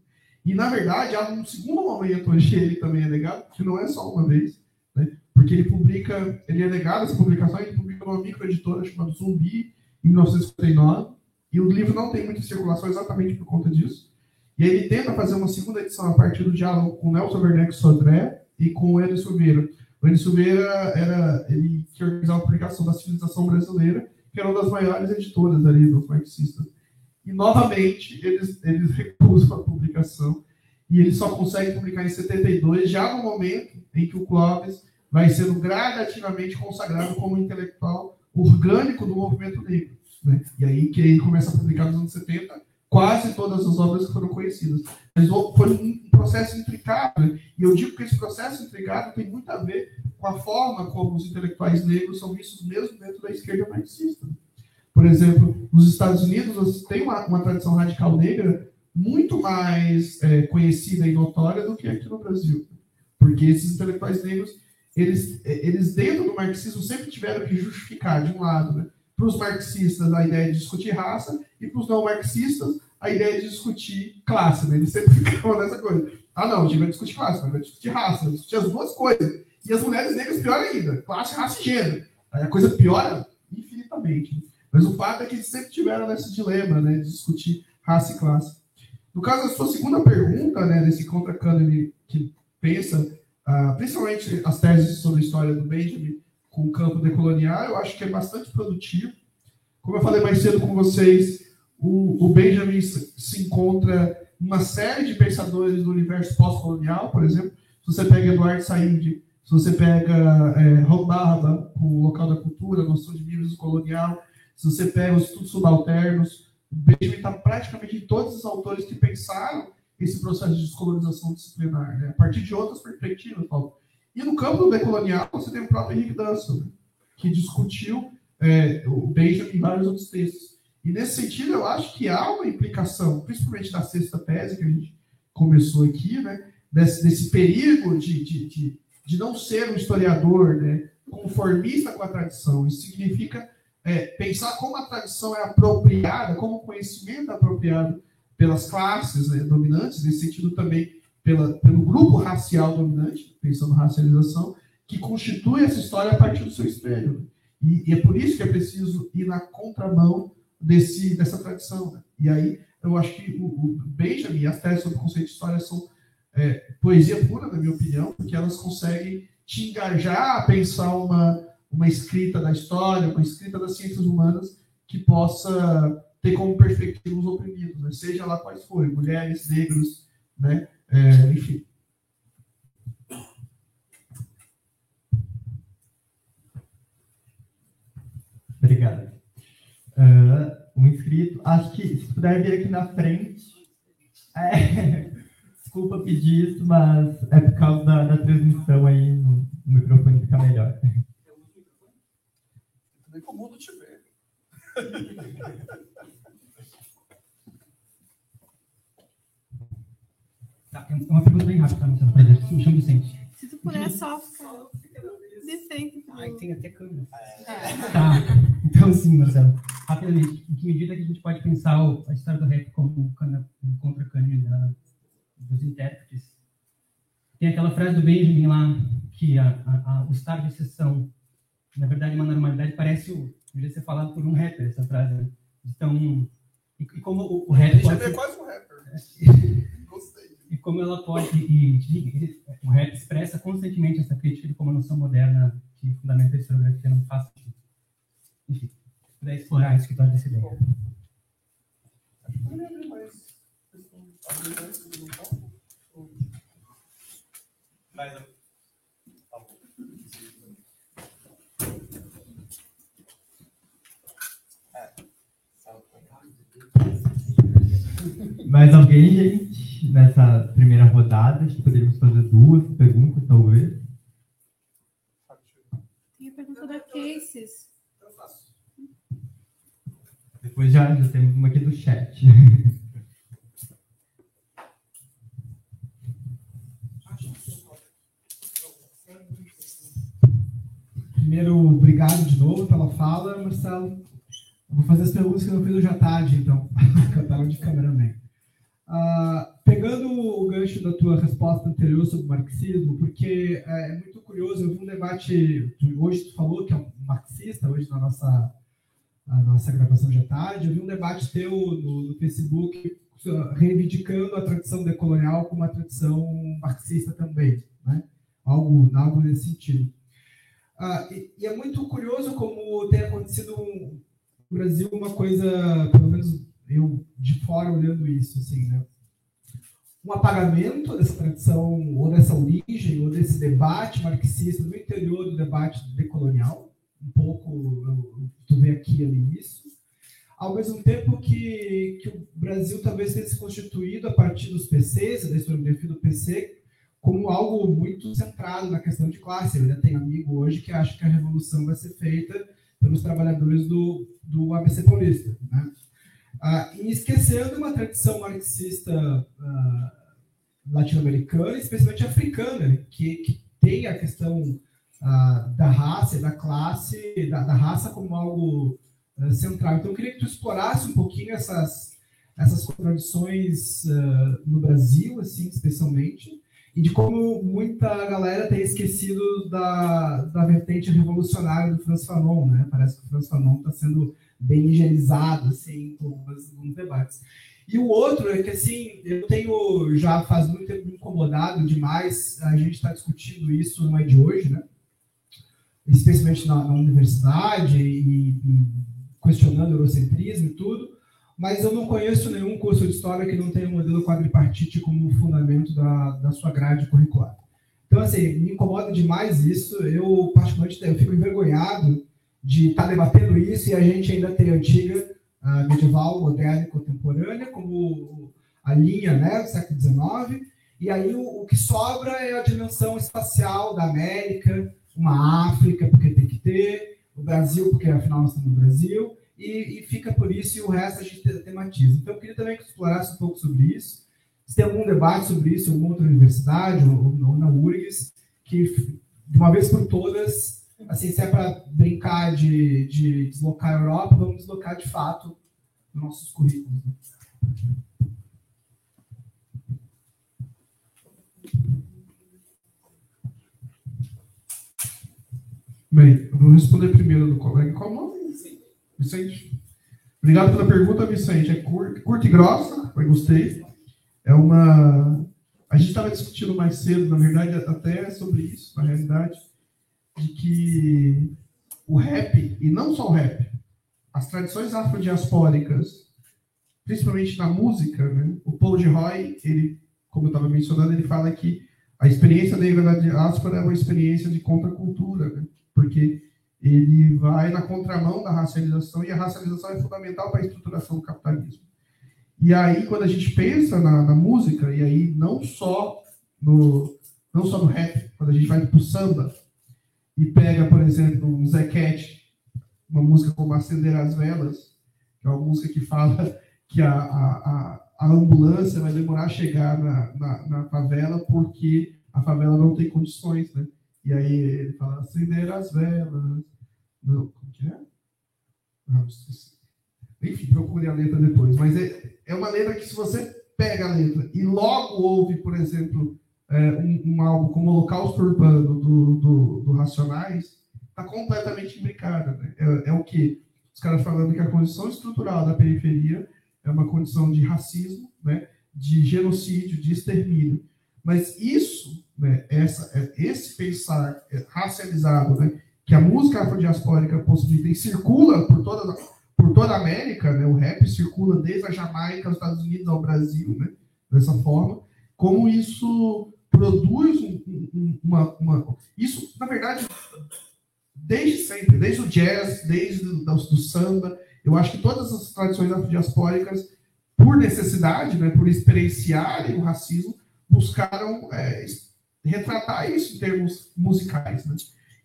E, na verdade, há um segundo momento onde (laughs) ele também é negado, que não é só uma vez, né, porque ele publica, ele é negado essa publicação, ele publica numa microeditora chamada Zumbi, em 1959, e o livro não tem muita circulação exatamente por conta disso. E aí ele tenta fazer uma segunda edição a partir do diálogo com Nelson Werneck Sodré e com o Hélio Silveira. O Hélio Silveira era ele que organizava a publicação da Civilização Brasileira, que era uma das maiores editoras ali dos marxistas. E novamente eles, eles recusam a publicação e eles só conseguem publicar em 72, já no momento em que o Clóvis vai sendo gradativamente consagrado como intelectual orgânico do movimento negro. Né? E aí que ele começa a publicar nos anos 70 quase todas as obras que foram conhecidas. Mas foi um processo intricado, né? e eu digo que esse processo intricado tem muito a ver com a forma como os intelectuais negros são vistos mesmo dentro da esquerda marxista. Por exemplo, nos Estados Unidos tem uma, uma tradição radical negra muito mais é, conhecida e notória do que aqui no Brasil. Porque esses intelectuais negros eles, eles dentro do marxismo sempre tiveram que justificar, de um lado, né, para os marxistas a ideia de discutir raça e para os não marxistas a ideia de discutir classe. Né? Eles sempre (laughs) ficavam nessa coisa. Ah, não, a gente vai discutir classe, mas vai discutir raça, vai discutir as duas coisas. E as mulheres negras, pior ainda, classe, raça e gênero. Aí a coisa piora infinitamente. Mas o fato é que eles sempre tiveram nesse dilema né, de discutir raça e classe. No caso da sua segunda pergunta, né, desse contra-cânone que pensa Uh, principalmente as teses sobre a história do Benjamin com o campo decolonial, eu acho que é bastante produtivo. Como eu falei mais cedo com vocês, o, o Benjamin se encontra uma série de pensadores do universo pós-colonial, por exemplo, se você pega Eduardo Said, se você pega é, Raul com o local da cultura, noção de vírus colonial, se você pega os estudos subalternos, o Benjamin está praticamente em todos os autores que pensaram esse processo de descolonização disciplinar, né? a partir de outras perspectivas. Paulo. E no campo do decolonial, você tem o próprio Henrique Danson, né? que discutiu é, o Benjamin em vários outros textos. E nesse sentido, eu acho que há uma implicação, principalmente da sexta tese que a gente começou aqui, né? desse, desse perigo de, de, de, de, não ser um historiador né? conformista com a tradição. Isso significa é, pensar como a tradição é apropriada, como o conhecimento é apropriado pelas classes né, dominantes, nesse sentido também pela, pelo grupo racial dominante, pensando racialização, que constitui essa história a partir do seu espelho. E, e é por isso que é preciso ir na contramão desse, dessa tradição. Né? E aí eu acho que o, o Benjamin as teses sobre o conceito de história são é, poesia pura, na minha opinião, porque elas conseguem te engajar a pensar uma, uma escrita da história, uma escrita das ciências humanas que possa ter como perspectiva os oprimidos, né? seja lá quais forem, mulheres, negros, né? É, enfim. Obrigado. Uh, um inscrito, acho que se puder vir aqui na frente. É, (laughs) desculpa pedir isso, mas é por causa da, da transmissão aí, no, no microfone fica melhor. Nem que o mundo te vê. Tá, uma pergunta bem rápida, Marcelo, para chamo Vicente. Se tu puder só frente. Ai, tem até câmera. É. Tá, então sim, Marcelo. Rapidamente, em que medida que a gente pode pensar a história do rap como um contra-câmbio dos intérpretes? Tem aquela frase do Benjamin lá, que a, a, a, o estado de exceção, na verdade, uma normalidade, parece o, deveria ser falado por um rapper, essa frase. Né? Então, e, e como o, o rap... Pode... É quase um rapper. (laughs) Gostei e como ela pode, e, e, o rap expressa constantemente essa crítica de como a noção moderna que fundamenta a historiografia não faz sentido. Enfim, se puder explorar isso que pode dessa ideia. Mais alguém, gente? nessa primeira rodada. Acho que poderíamos fazer duas perguntas, talvez. Tem a pergunta da Cases. Depois já, já temos uma aqui do chat. Primeiro, obrigado de novo pela fala, Marcelo. vou fazer as perguntas que eu fiz hoje à tarde, então, (laughs) eu estava de cameraman. Uh, pegando o gancho da tua resposta anterior sobre o marxismo, porque é, é muito curioso, eu vi um debate, hoje tu falou que é um marxista, hoje na nossa, na nossa gravação de tarde, eu vi um debate teu no, no Facebook reivindicando a tradição decolonial como uma tradição marxista também, né? algo, algo nesse sentido. Uh, e, e, é muito curioso como tem acontecido no Brasil uma coisa, pelo menos eu de fora olhando isso, assim, né? Um apagamento dessa tradição, ou dessa origem, ou desse debate marxista no interior do debate decolonial, um pouco, tu vê aqui ali isso, ao mesmo tempo que, que o Brasil talvez tenha se constituído a partir dos PCs, da historiografia do PC, como algo muito centrado na questão de classe. Eu ainda tenho amigo hoje que acha que a revolução vai ser feita pelos trabalhadores do, do ABC Paulista. Né? Ah, e esquecendo uma tradição marxista ah, latino-americana, especialmente africana, que, que tem a questão ah, da raça, da classe, da, da raça como algo ah, central. Então, eu queria que tu explorasse um pouquinho essas, essas contradições ah, no Brasil, assim, especialmente, e de como muita galera tem esquecido da, da vertente revolucionária do Franz Fanon, né? Parece que o Franz Fanon está sendo bem higienizado, assim, com alguns debates. E o outro é que, assim, eu tenho já faz muito tempo incomodado demais, a gente está discutindo isso não é de hoje, né? Especialmente na, na universidade e, e, questionando o eurocentrismo e tudo, mas eu não conheço nenhum curso de história que não tenha um modelo quadripartite como fundamento da, da sua grade curricular. Então, assim, me incomoda demais isso. Eu, particularmente, eu fico envergonhado de estar tá debatendo isso e a gente ainda ter antiga, medieval, moderna e contemporânea como a linha né, do século XIX. E aí o, o que sobra é a dimensão espacial da América, uma África, porque tem que ter, o Brasil, porque afinal nós estamos no Brasil, e, e, fica por isso, e o resto a gente tematiza. Então, eu queria também que explorasse um pouco sobre isso. Se tem algum debate sobre isso em alguma outra universidade, ou, ou na URGS, que de uma vez por todas, assim, se é para brincar de, de deslocar a Europa, vamos deslocar de fato nossos currículos. Né? Bem, eu vou responder primeiro do colega. Qual o nome? Vicente. Obrigado pela pergunta, Vicente. É curta, curta e grossa, mas gostei. É uma. A gente estava discutindo mais cedo, na verdade, até sobre isso, na realidade, de que o rap, e não só o rap, as tradições afrodiaspóricas, principalmente na música, né? o Paul de Roy, ele, como eu estava mencionando, ele fala que a experiência negra da diáspora é uma experiência de contracultura. Né? porque ele vai na contramão da racialização e a racialização é fundamental para a estruturação do capitalismo. E aí, quando a gente pensa na, na música, e aí não só no, não só no rap, quando a gente vai para o samba e pega, por exemplo, um Cat, uma música como Acender as Velas, que é uma música que fala (laughs) que a, a, a ambulância vai demorar a chegar na, na, na favela porque a favela não tem condições, né? E aí ele fala, acender as velas. Não, como que é? Não, esqueci. Enfim, procure a letra depois. Mas é, é uma letra que, se você pega a letra e logo ouve, por exemplo, é, um, um, álbum como Holocausto Urbano do, do, do Racionais, está completamente imbricada. Né? É, é o que? Os caras falando que a condição estrutural da periferia é uma condição de racismo, né? de genocídio, de extermínio. Mas isso né, essa, é, esse pensar é, racializado, né, que a música afrodiaspórica possibilita e circula por toda, por toda a América, né, o rap circula desde a Jamaica, os Estados Unidos ao Brasil, né, dessa forma, como isso produz um, um, uma, uma, Isso, na verdade, desde sempre, desde o jazz, desde o do samba, eu acho que todas as tradições afrodiaspóricas, por necessidade, né, por experienciarem o racismo, buscaram é, retratar isso em termos musicais. Né?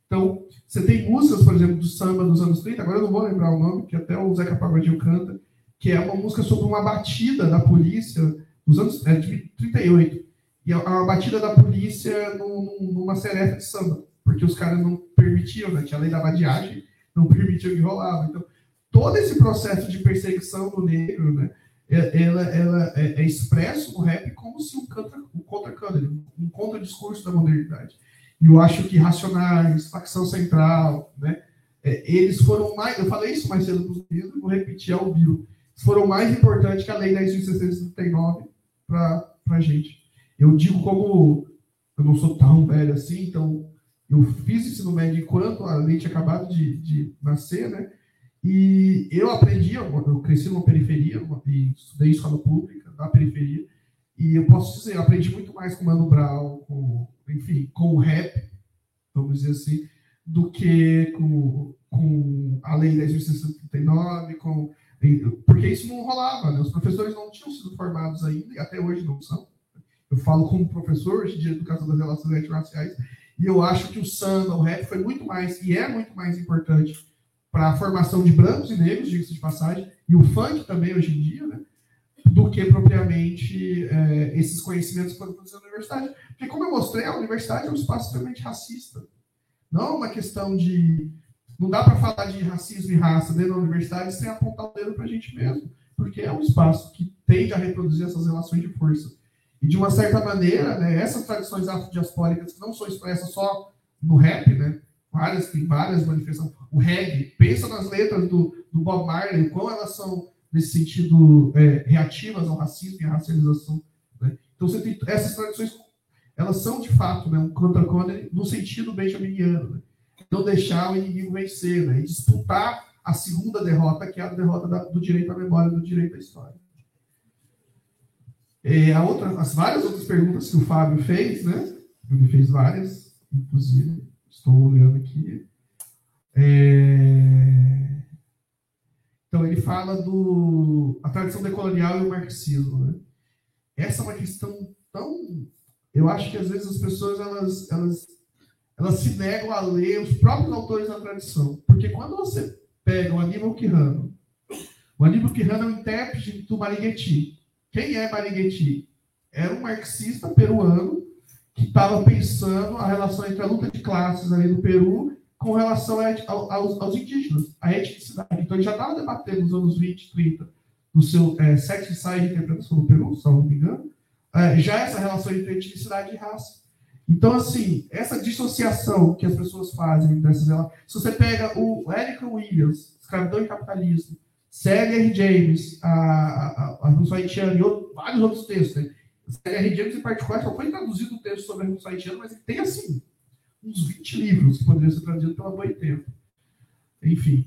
Então, você tem músicas, por exemplo, do samba dos anos 30, agora eu não vou lembrar o nome, que até o Zeca Pagodinho canta, que é uma música sobre uma batida da polícia dos anos é, de 38. E é uma batida da polícia numa serefa de samba, porque os caras não permitiam, né? Tinha a lei da vadiagem, não permitiam que rolava. Então, todo esse processo de perseguição do negro, né? É, ela, ela é, é, expresso no rap como se um, contra, um contra-cândida, um contra-discurso da modernidade. E eu acho que Racionais, Facção Central, né, é, eles foram mais, eu falei isso mais cedo nos vídeos, vou repetir ao vivo, foram mais importantes que a Lei 10.639 para a gente. Eu digo como eu não sou tão velho assim, então eu fiz ensino médio enquanto a lei tinha acabado de, de nascer, né? E eu aprendi, eu cresci numa periferia, estudei escola pública na periferia, e eu posso dizer, eu aprendi muito mais com o Mano Brown, com, enfim, com o rap, vamos dizer assim, do que com, com a Lei 10.639, com, porque isso não rolava, né? os professores não tinham sido formados ainda, e até hoje não são. Eu falo como professor hoje de educação das relações interraciais, e eu acho que o samba, o rap foi muito mais, e é muito mais importante para a formação de brancos e negros, diga-se de passagem, e o funk também hoje em dia, né? do que propriamente é, esses conhecimentos que foram produzidos na universidade. Porque, como eu mostrei, a universidade é um espaço extremamente racista. Não é uma questão de. Não dá para falar de racismo e raça dentro da universidade sem apontar o dedo para a gente mesmo. Porque é um espaço que tende a reproduzir essas relações de força. E, de uma certa maneira, né, essas tradições afrodiaspóricas que não são expressas só no rap, né, várias, tem várias manifestações. O reggae, pensa nas letras do, do Bob Marley, o quão elas são, nesse sentido, é, reativas ao racismo e à racialização. Né? Então, você tem essas tradições, elas são, de fato, né, um contra no sentido benjaminiano. Né? Não deixar o inimigo vencer, né? e disputar a segunda derrota, que é a derrota da, do direito à memória, do direito à história. É, a outra, as várias outras perguntas que o Fábio fez, né? Ele fez várias, inclusive, estou olhando aqui. É... Então, ele fala do a tradição decolonial e o marxismo. Né? Essa é uma questão tão. Eu acho que às vezes as pessoas elas, elas, elas se negam a ler os próprios autores da tradição. Porque quando você pega o Aníbal Quirrano, o Aníbal Quirrano é o intérprete do Marighetti. Quem é Marighetti? Era um marxista peruano que estava pensando a relação entre a luta de classes ali no Peru com relação aos, aos indígenas, a etnicidade. Então, ele já estava debatendo nos anos 20, 30, no seu é, sete ensaios de interpretação do Peru, se não me engano, é, já essa relação entre etnicidade e raça. Então, assim, essa dissociação que as pessoas fazem dessas se você pega o Eric Williams, Escravidão e Capitalismo, C.L.R. James, a, a, a e vários outros textos, né? James, em particular, só foi traduzido o texto sobre a Revolução Haitiana, mas ele tem, assim, uns 20 livros que poderiam ser traduzidos pela Boitempo. Enfim.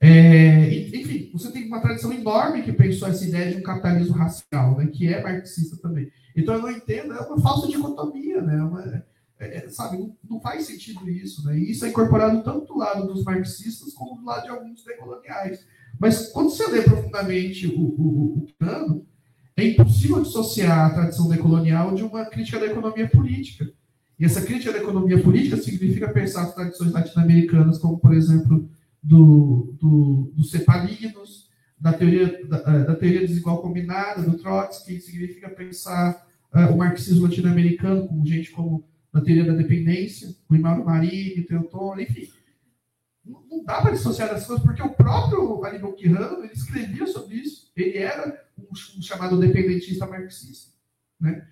É, enfim, você tem uma tradição enorme que pensou essa ideia de um capitalismo racial, né, que é marxista também. Então eu não entendo, é uma falsa dicotomia, né? Uma, é, é, sabe, não, não, faz sentido isso, né? E isso é incorporado tanto do lado dos marxistas como do lado de alguns decoloniais. Mas quando você lê profundamente o, o, o plano, é impossível dissociar a tradição decolonial de uma crítica da economia política. E essa crítica da economia política significa pensar as tradições latino-americanas, como, por exemplo, do, do, dos cepalinos, da teoria, da, eh, da, teoria desigual combinada, do Trotsky, significa pensar uh, o marxismo latino-americano, com gente como da teoria da dependência, o Imauro Marini, Teotônio, enfim. Não, dá para dissociar das coisas, porque o próprio Aníbal Quirrano, ele escrevia sobre isso. Ele era um, chamado dependentista marxista. Né?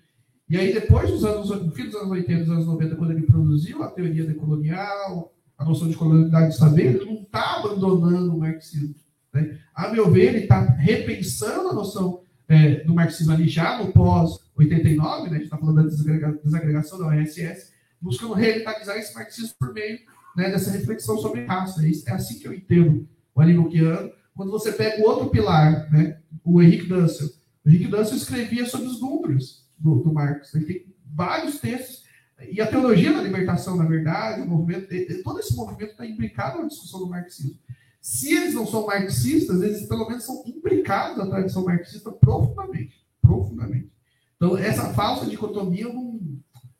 E aí, depois dos anos, no fim dos anos 80, dos anos 90, quando ele produziu a teoria decolonial, a noção de colonialidade de saber, ele não está abandonando o marxismo. Né? A meu ver, ele está repensando a noção é, do marxismo ali já no pós-89, né? a gente está falando da desagrega desagregação da OSS, buscando revitalizar esse marxismo por meio né, dessa reflexão sobre raça. É assim que eu entendo o Alimocchiano. Quando você pega o outro pilar, né, o Henrique Dussel, o Henrique Dussel escrevia sobre os números do, do Marx. Ele tem vários textos. E a teologia da libertação, na verdade, o movimento, todo esse movimento está implicado na discussão do marxismo. Se eles não são marxistas, eles pelo menos são implicados na tradição marxista profundamente. Profundamente. Então, essa falsa dicotomia, eu não,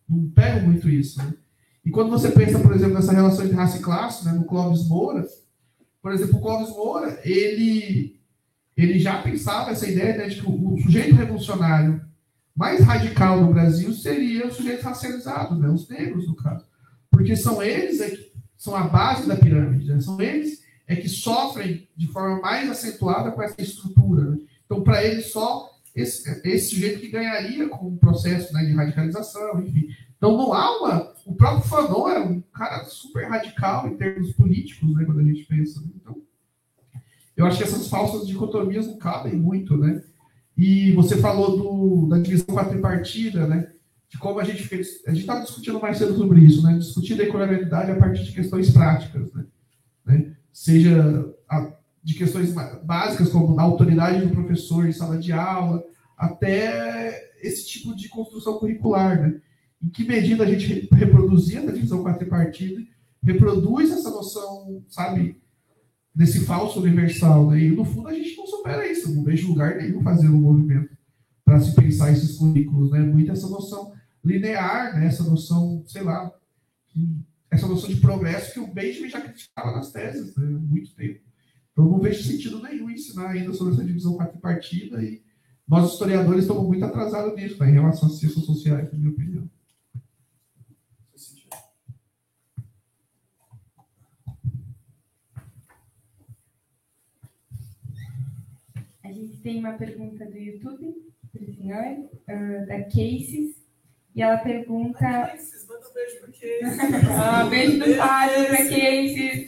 não pego muito isso. Né? E quando você pensa, por exemplo, nessa relação entre raça e classe, né, no Clóvis Moura, por exemplo, o Clóvis Moura, ele, ele já pensava essa ideia né, de que o, o sujeito revolucionário mais radical no Brasil seria os sujeitos racializados, né? os negros, no caso. Porque são eles é que são a base da pirâmide, né? são eles é que sofrem de forma mais acentuada com essa estrutura. Né? Então, para eles, só esse, esse sujeito que ganharia com o processo né, de radicalização, enfim. Então, não há uma. O próprio Fanon é um cara super radical em termos políticos, né, quando a gente pensa. Né? Então, eu acho que essas falsas dicotomias não cabem muito, né? E você falou do, da divisão quadripartida, né? De como a gente fez. A gente estava discutindo mais cedo sobre isso, né? Discutir a equilibrabilidade a partir de questões práticas, né? né? Seja a, de questões básicas, como a autoridade do professor em sala de aula, até esse tipo de construção curricular, né? Em que medida a gente reproduzir a divisão quadripartida, reproduz essa noção, sabe, desse falso universal. Né? E no fundo a gente não supera isso, não vejo lugar nenhum fazendo um movimento para se pensar esses currículos. Né? Muito essa noção linear, né? essa noção, sei lá, essa noção de progresso que o Benjamin já criticava nas teses né? muito tempo. Então não vejo sentido nenhum ensinar ainda sobre essa divisão quadripartida e nós historiadores estamos muito atrasados nisso, né? em relação às ciências sociais, na minha opinião. A gente tem uma pergunta do YouTube uh, da Cases, e ela pergunta. Cases, manda um beijo para Cases. (laughs) ah, beijo do Fábio para Cases.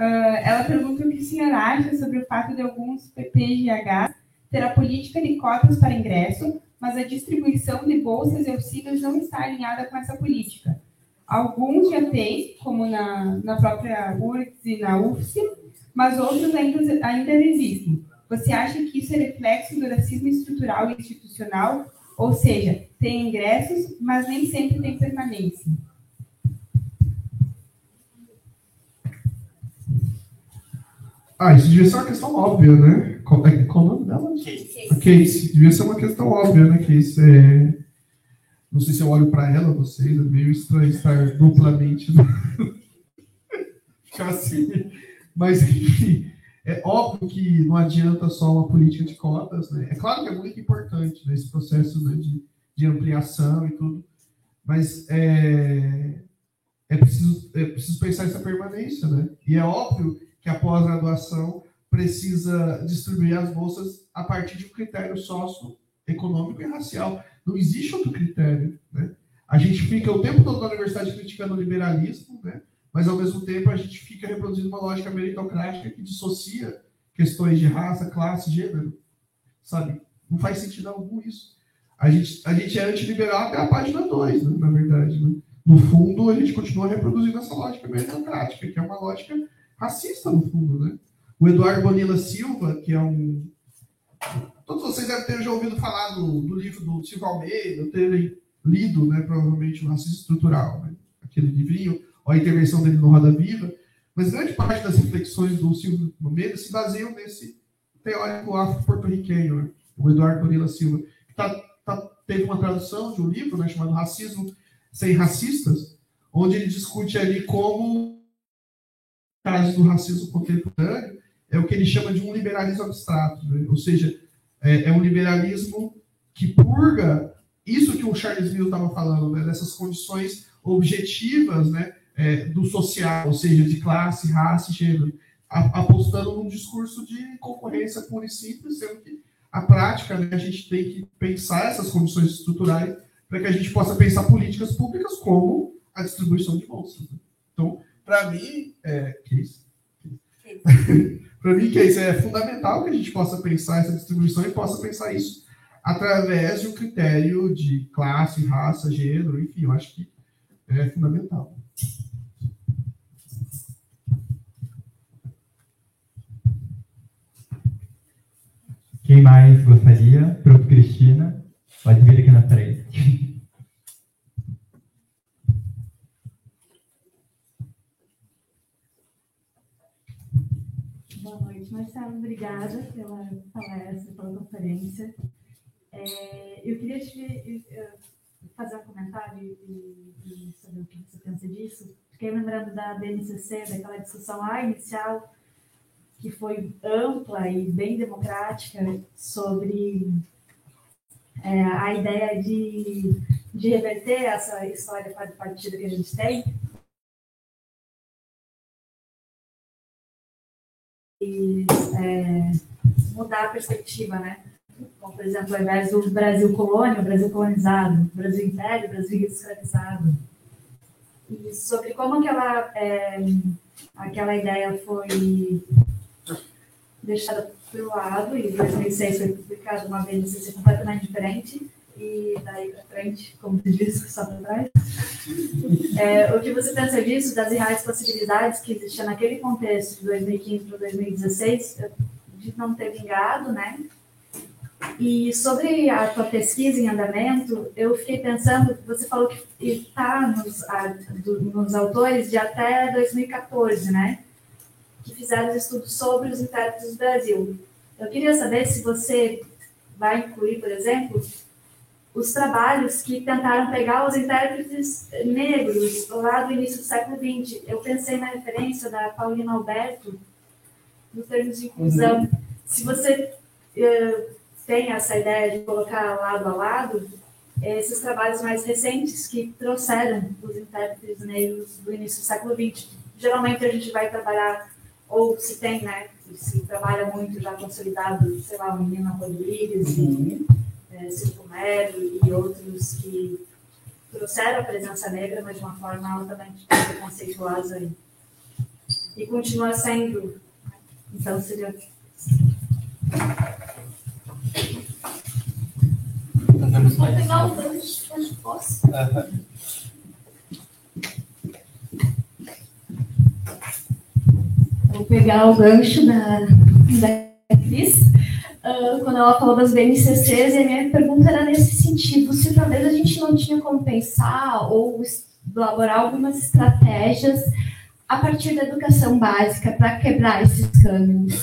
Uh, ela pergunta o que o senhor acha sobre o fato de alguns PPGH ter a política de cotas para ingresso, mas a distribuição de bolsas e auxílios não está alinhada com essa política. Alguns já têm, como na, na própria URGS e na UFSC, mas outros ainda, ainda existem. Você acha que isso é reflexo do racismo estrutural e institucional Ou seja, tem ingressos, mas nem sempre tem permanência. Ah, isso devia ser uma questão óbvia, né? Qual, é, qual o nome dela? A Case. Devia ser uma questão óbvia, né, Case? É... Não sei se eu olho para ela, vocês, é meio estranho estar duplamente. (laughs) Ficar assim. Mas, enfim, é óbvio que não adianta só uma política de cotas, né? É claro que é muito importante né, processo né, de, de ampliação e tudo, mas é, é, preciso, é preciso pensar essa permanência, né? E é óbvio que a pós-graduação precisa distribuir as bolsas a partir de um critério socioeconômico e racial. Não existe outro critério. Né? A gente fica o tempo todo na universidade criticando o liberalismo, né? Mas ao mesmo tempo a gente fica reproduzindo uma lógica meritocrática que dissocia questões de raça, classe, gênero. Sabe? Não faz sentido algum isso. A gente, a gente é antiliberal até a página 2, né? na verdade. Né? No fundo, a gente continua reproduzindo essa lógica meritocrática, que é uma lógica racista, no fundo, né? O Eduardo Bonilla Silva, que é um. Todos vocês devem ter já ouvido falar do, do livro do Silva Almeida, terem lido, né, provavelmente, o Racismo Estrutural, né? aquele livrinho, a intervenção dele no Roda Viva. Mas grande parte das reflexões do Silva Almeida se baseiam nesse teórico afro-porto-riquenho, né? o Eduardo Bonilla Silva, que tá, tá, teve uma tradução de um livro né, chamado Racismo Sem Racistas, onde ele discute ali como caso do racismo contemporâneo, é o que ele chama de um liberalismo abstrato, né? ou seja, é, é, um liberalismo que purga isso que o Charles Mill estava falando, né? dessas condições objetivas né? É, do social, ou seja, de classe, raça gênero, apostando num discurso de concorrência pura e simples, sendo que a prática, né, a gente tem que pensar essas condições estruturais para que a gente possa pensar políticas públicas como a distribuição de bolsas. Né? Então, para mim, é, que isso? (laughs) para mim, que isso é fundamental que a gente possa pensar essa distribuição e possa pensar isso através de um critério de classe, raça, gênero, enfim, eu acho que é fundamental. Quem mais gostaria? Prof. Cristina, pode vir aqui na frente. Marcelo, obrigada pela palestra, pela conferência. É, eu queria te fazer um comentário e, e, saber o que você pensa disso. Fiquei lembrando da BNCC, daquela discussão lá inicial, que foi ampla e bem democrática, sobre é, a ideia de, de reverter essa história partida que a gente tem é, mudar a perspectiva, né? Como, por exemplo, ao invés do Brasil colônia, o Brasil colonizado, Brasil império, Brasil escravizado. E sobre como aquela, é, aquela ideia foi deixada pelo lado, e em 2006 foi publicado uma vez completamente diferente, e daí para frente, como você disse, só para trás. É, o que você pensa disso, das reais possibilidades que existiam naquele contexto de 2015 para 2016, de não ter vingado, né? E sobre a tua pesquisa em andamento, eu fiquei pensando, você falou que está nos, nos autores de até 2014, né? Que fizeram estudos sobre os intérpretes do Brasil. Eu queria saber se você vai incluir, por exemplo, os trabalhos que tentaram pegar os intérpretes negros lá do início do século XX. Eu pensei na referência da Paulina Alberto, no termos de inclusão. Uhum. Se você uh, tem essa ideia de colocar lado a lado, esses trabalhos mais recentes que trouxeram os intérpretes negros do início do século XX. Geralmente a gente vai trabalhar, ou se tem, né, se trabalha muito já consolidado, sei lá, o Menina Rodrigues, uhum. e, é, Circo Melo e outros que trouxeram a presença negra, mas de uma forma altamente preconceituosa e, e continua sendo. Então, seria. Vou pegar o gancho, posso? Vou pegar o gancho da, da Cris uh, quando ela falou das BNCCs, e a minha pergunta era nesse incentivo, se talvez a gente não tinha como pensar ou elaborar algumas estratégias a partir da educação básica para quebrar esses cânones.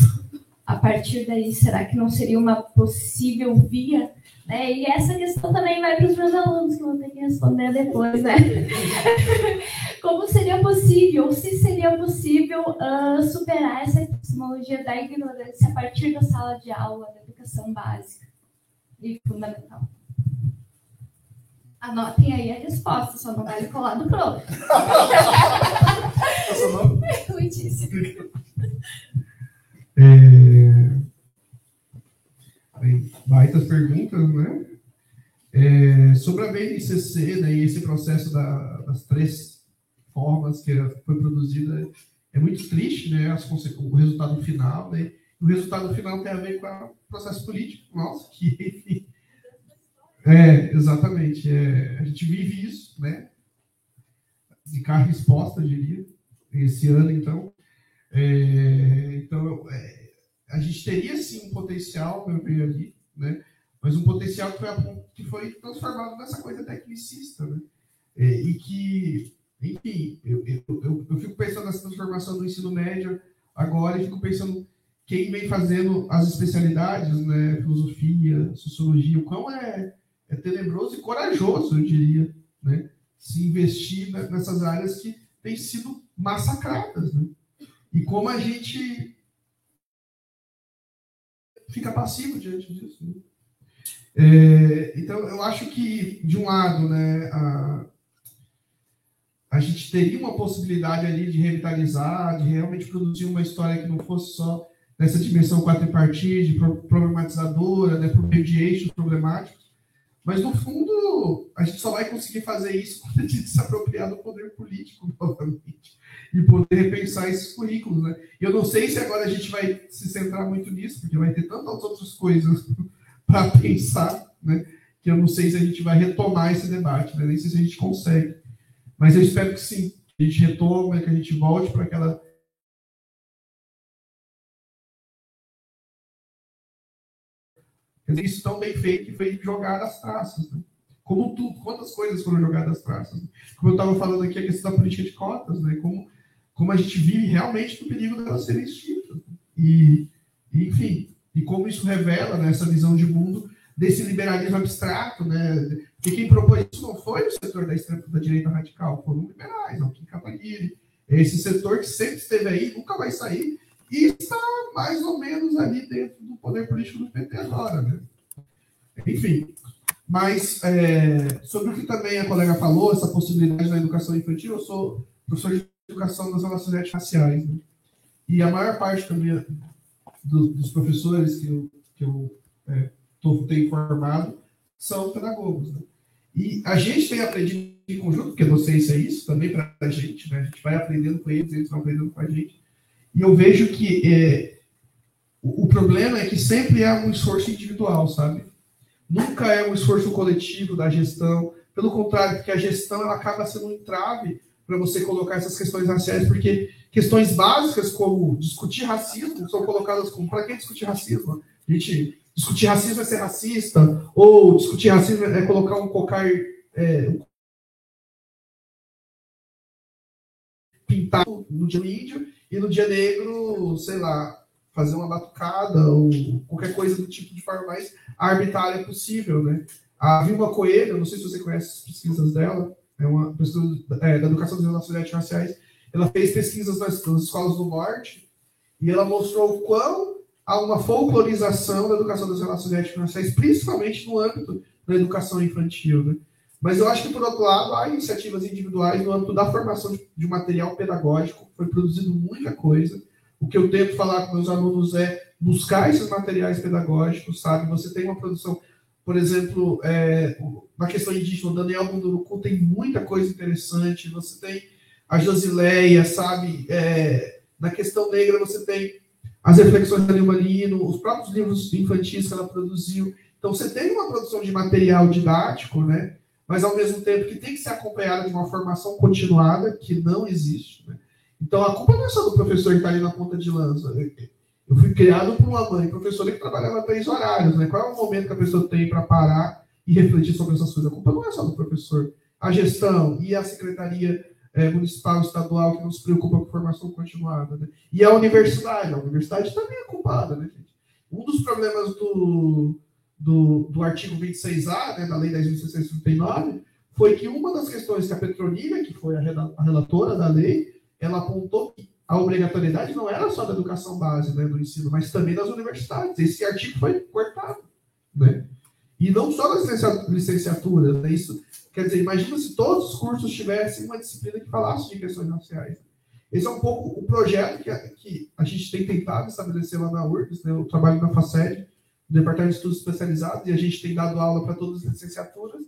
A partir daí, será que não seria uma possível via? Né? E essa questão também vai para os meus alunos, que vão ter que responder depois, né? (laughs) Como seria possível, se seria possível uh, superar essa epistemologia da ignorância a partir da sala de aula, da educação básica e fundamental? Anotem aí a resposta, só não vai colar do prof. (laughs) (laughs) Muitíssimo. É... Baitas perguntas, né? É, sobre a BNCC né, e esse processo da, das três formas que foi produzida, é muito triste, né? As, o resultado final, né? O resultado final tem a ver com o processo político nosso, que (laughs) é, exatamente. É, a gente vive isso, né? De carne exposta, diria, esse ano, então. É, então, é, a gente teria, sim, um potencial, eu vejo ali, né? Mas um potencial que foi, que foi transformado nessa coisa tecnicista, né? É, e que, enfim, eu, eu, eu, eu fico pensando nessa transformação do ensino médio agora e fico pensando quem vem fazendo as especialidades, né? Filosofia, sociologia, o quão é é tenebroso e corajoso, eu diria, né? se investir nessas áreas que têm sido massacradas. Né? E como a gente fica passivo diante disso. Né? É, então, eu acho que, de um lado, né, a, a gente teria uma possibilidade ali de revitalizar, de realmente produzir uma história que não fosse só nessa dimensão quadripartite, problematizadora, né, por meio de eixos problemáticos, mas, no fundo, a gente só vai conseguir fazer isso (laughs) quando a gente se apropriar do poder político novamente e poder repensar esses currículos. Né? E eu não sei se agora a gente vai se centrar muito nisso, porque vai ter tantas outras coisas (laughs) para pensar, né? que eu não sei se a gente vai retomar esse debate, né? nem sei se a gente consegue. Mas eu espero que sim, que a gente retome, que a gente volte para aquela isso tão bem feito que foi jogado às traças. Né? Como tudo, quantas coisas foram jogadas às traças. Né? Como eu estava falando aqui, a questão da política de cotas, né? como, como a gente vive realmente no perigo delas serem extintas. Né? E, enfim, e como isso revela né, essa visão de mundo desse liberalismo abstrato, né? Porque quem propôs isso não foi o setor da, extrema, da direita radical, foram liberais, Kim Cavalieri. Esse setor que sempre esteve aí, nunca vai sair, e está mais ou menos ali dentro do poder político do PT agora, né? Enfim, mas é, sobre o que também a colega falou, essa possibilidade da educação infantil, eu sou professor de educação das relações raciais, né? e a maior parte também do, dos professores que eu, que eu é, tô, tenho formado são pedagogos. Né? E a gente tem aprendido em conjunto, porque docência é isso também para a gente, né? a gente vai aprendendo com eles, eles vão aprendendo com a gente, e eu vejo que é, o, o problema é que sempre é um esforço individual, sabe? Nunca é um esforço coletivo da gestão. Pelo contrário, porque a gestão ela acaba sendo um entrave para você colocar essas questões raciais, porque questões básicas como discutir racismo são colocadas como para que discutir racismo? A gente discutir racismo é ser racista, ou discutir racismo é colocar um cocar é, pintado no dia índio e no dia negro, sei lá, fazer uma batucada ou qualquer coisa do tipo de forma mais arbitrária possível, né? A Vilma Coelho, não sei se você conhece as pesquisas dela, é uma pessoa é, da Educação das Relações Raciais, ela fez pesquisas nas, nas escolas do Norte e ela mostrou quão há uma folclorização da educação das relações raciais, principalmente no âmbito da educação infantil, né? Mas eu acho que, por outro lado, há iniciativas individuais no âmbito da formação de, de material pedagógico, foi produzido muita coisa. O que eu tento falar com meus alunos é buscar esses materiais pedagógicos, sabe? Você tem uma produção, por exemplo, é, na questão indígena, o Daniel Munduruku tem muita coisa interessante, você tem a Josileia, sabe? É, na questão negra, você tem as reflexões da Nilma Lino, os próprios livros infantis que ela produziu. Então, você tem uma produção de material didático, né? mas ao mesmo tempo que tem que ser acompanhada de uma formação continuada, que não existe. Né? Então a culpa não é só do professor que está ali na ponta de lança. Eu fui criado por uma mãe professora que trabalhava três horários. Né? Qual é o momento que a pessoa tem para parar e refletir sobre essas coisas. A culpa não é só do professor. A gestão e a secretaria é, municipal, estadual, que não se preocupa com formação continuada. Né? E a universidade. A universidade também é culpada, né, gente? Um dos problemas do, do, do artigo 26A, né, da Lei 10.639, foi que uma das questões que a Petrolina, que foi a relatora da lei, ela apontou que a obrigatoriedade não era só da educação base, né, do ensino, mas também das universidades. Esse artigo foi cortado, né? E não só das licenciaturas, né? Isso, quer dizer, imagina se todos os cursos tivessem uma disciplina que falasse de questões raciais. Esse é um pouco o projeto que a, que a gente tem tentado estabelecer lá na URGS, né? Trabalho na FACED, no Departamento de Estudos Especializados, e a gente tem dado aula para todas as licenciaturas,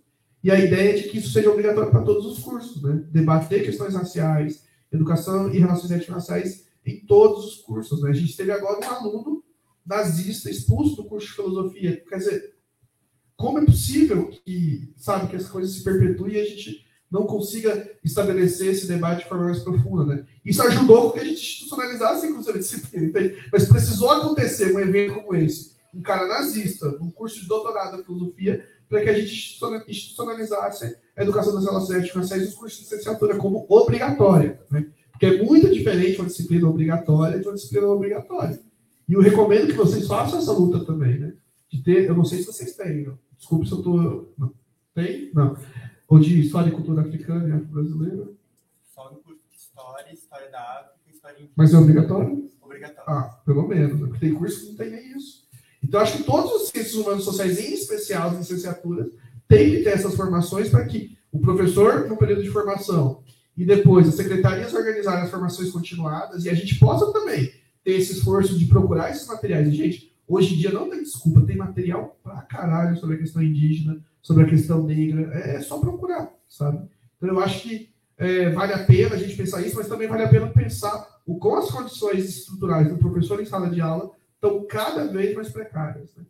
e a ideia é de que isso seja obrigatório para todos os cursos, né? Debater questões raciais, educação e relações étnico-raciais em todos os cursos, né? A gente teve agora um aluno nazista expulso do curso de filosofia. Quer dizer, como é possível que, sabe, que as coisas se perpetuem e a gente não consiga estabelecer esse debate de forma mais profunda, né? Isso ajudou que a gente institucionalizasse, inclusive, a disciplina. Mas precisou acontecer um evento como esse, um cara nazista, um curso de doutorado em filosofia, para que a gente institucionalizasse a educação das relações étnico-raciais os cursos de licenciatura como obrigatória, né? Porque é muito diferente uma disciplina obrigatória de uma disciplina obrigatória. E eu recomendo que vocês façam essa luta também, né? De ter, eu não sei se vocês têm, não. desculpe se eu estou. Não. Tem? Não. Ou de História e Cultura Africana e Afro-Brasileira? Só no curso de História, História da África e História Mas é obrigatório? Obrigatório. Ah, pelo menos. Né? Porque tem curso que não tem nem isso. Então, acho que todos os ciências humanas sociais, em especial as licenciaturas, têm que ter essas formações para que o professor, no período de formação, e depois as secretarias organizarem as formações continuadas, e a gente possa também ter esse esforço de procurar esses materiais. E, gente, hoje em dia não tem desculpa, tem material pra caralho sobre a questão indígena, sobre a questão negra, é, é só procurar, sabe? Então, eu acho que é, vale a pena a gente pensar isso, mas também vale a pena pensar o, com as condições estruturais do professor em sala de aula estão cada vez mais precárias. Né?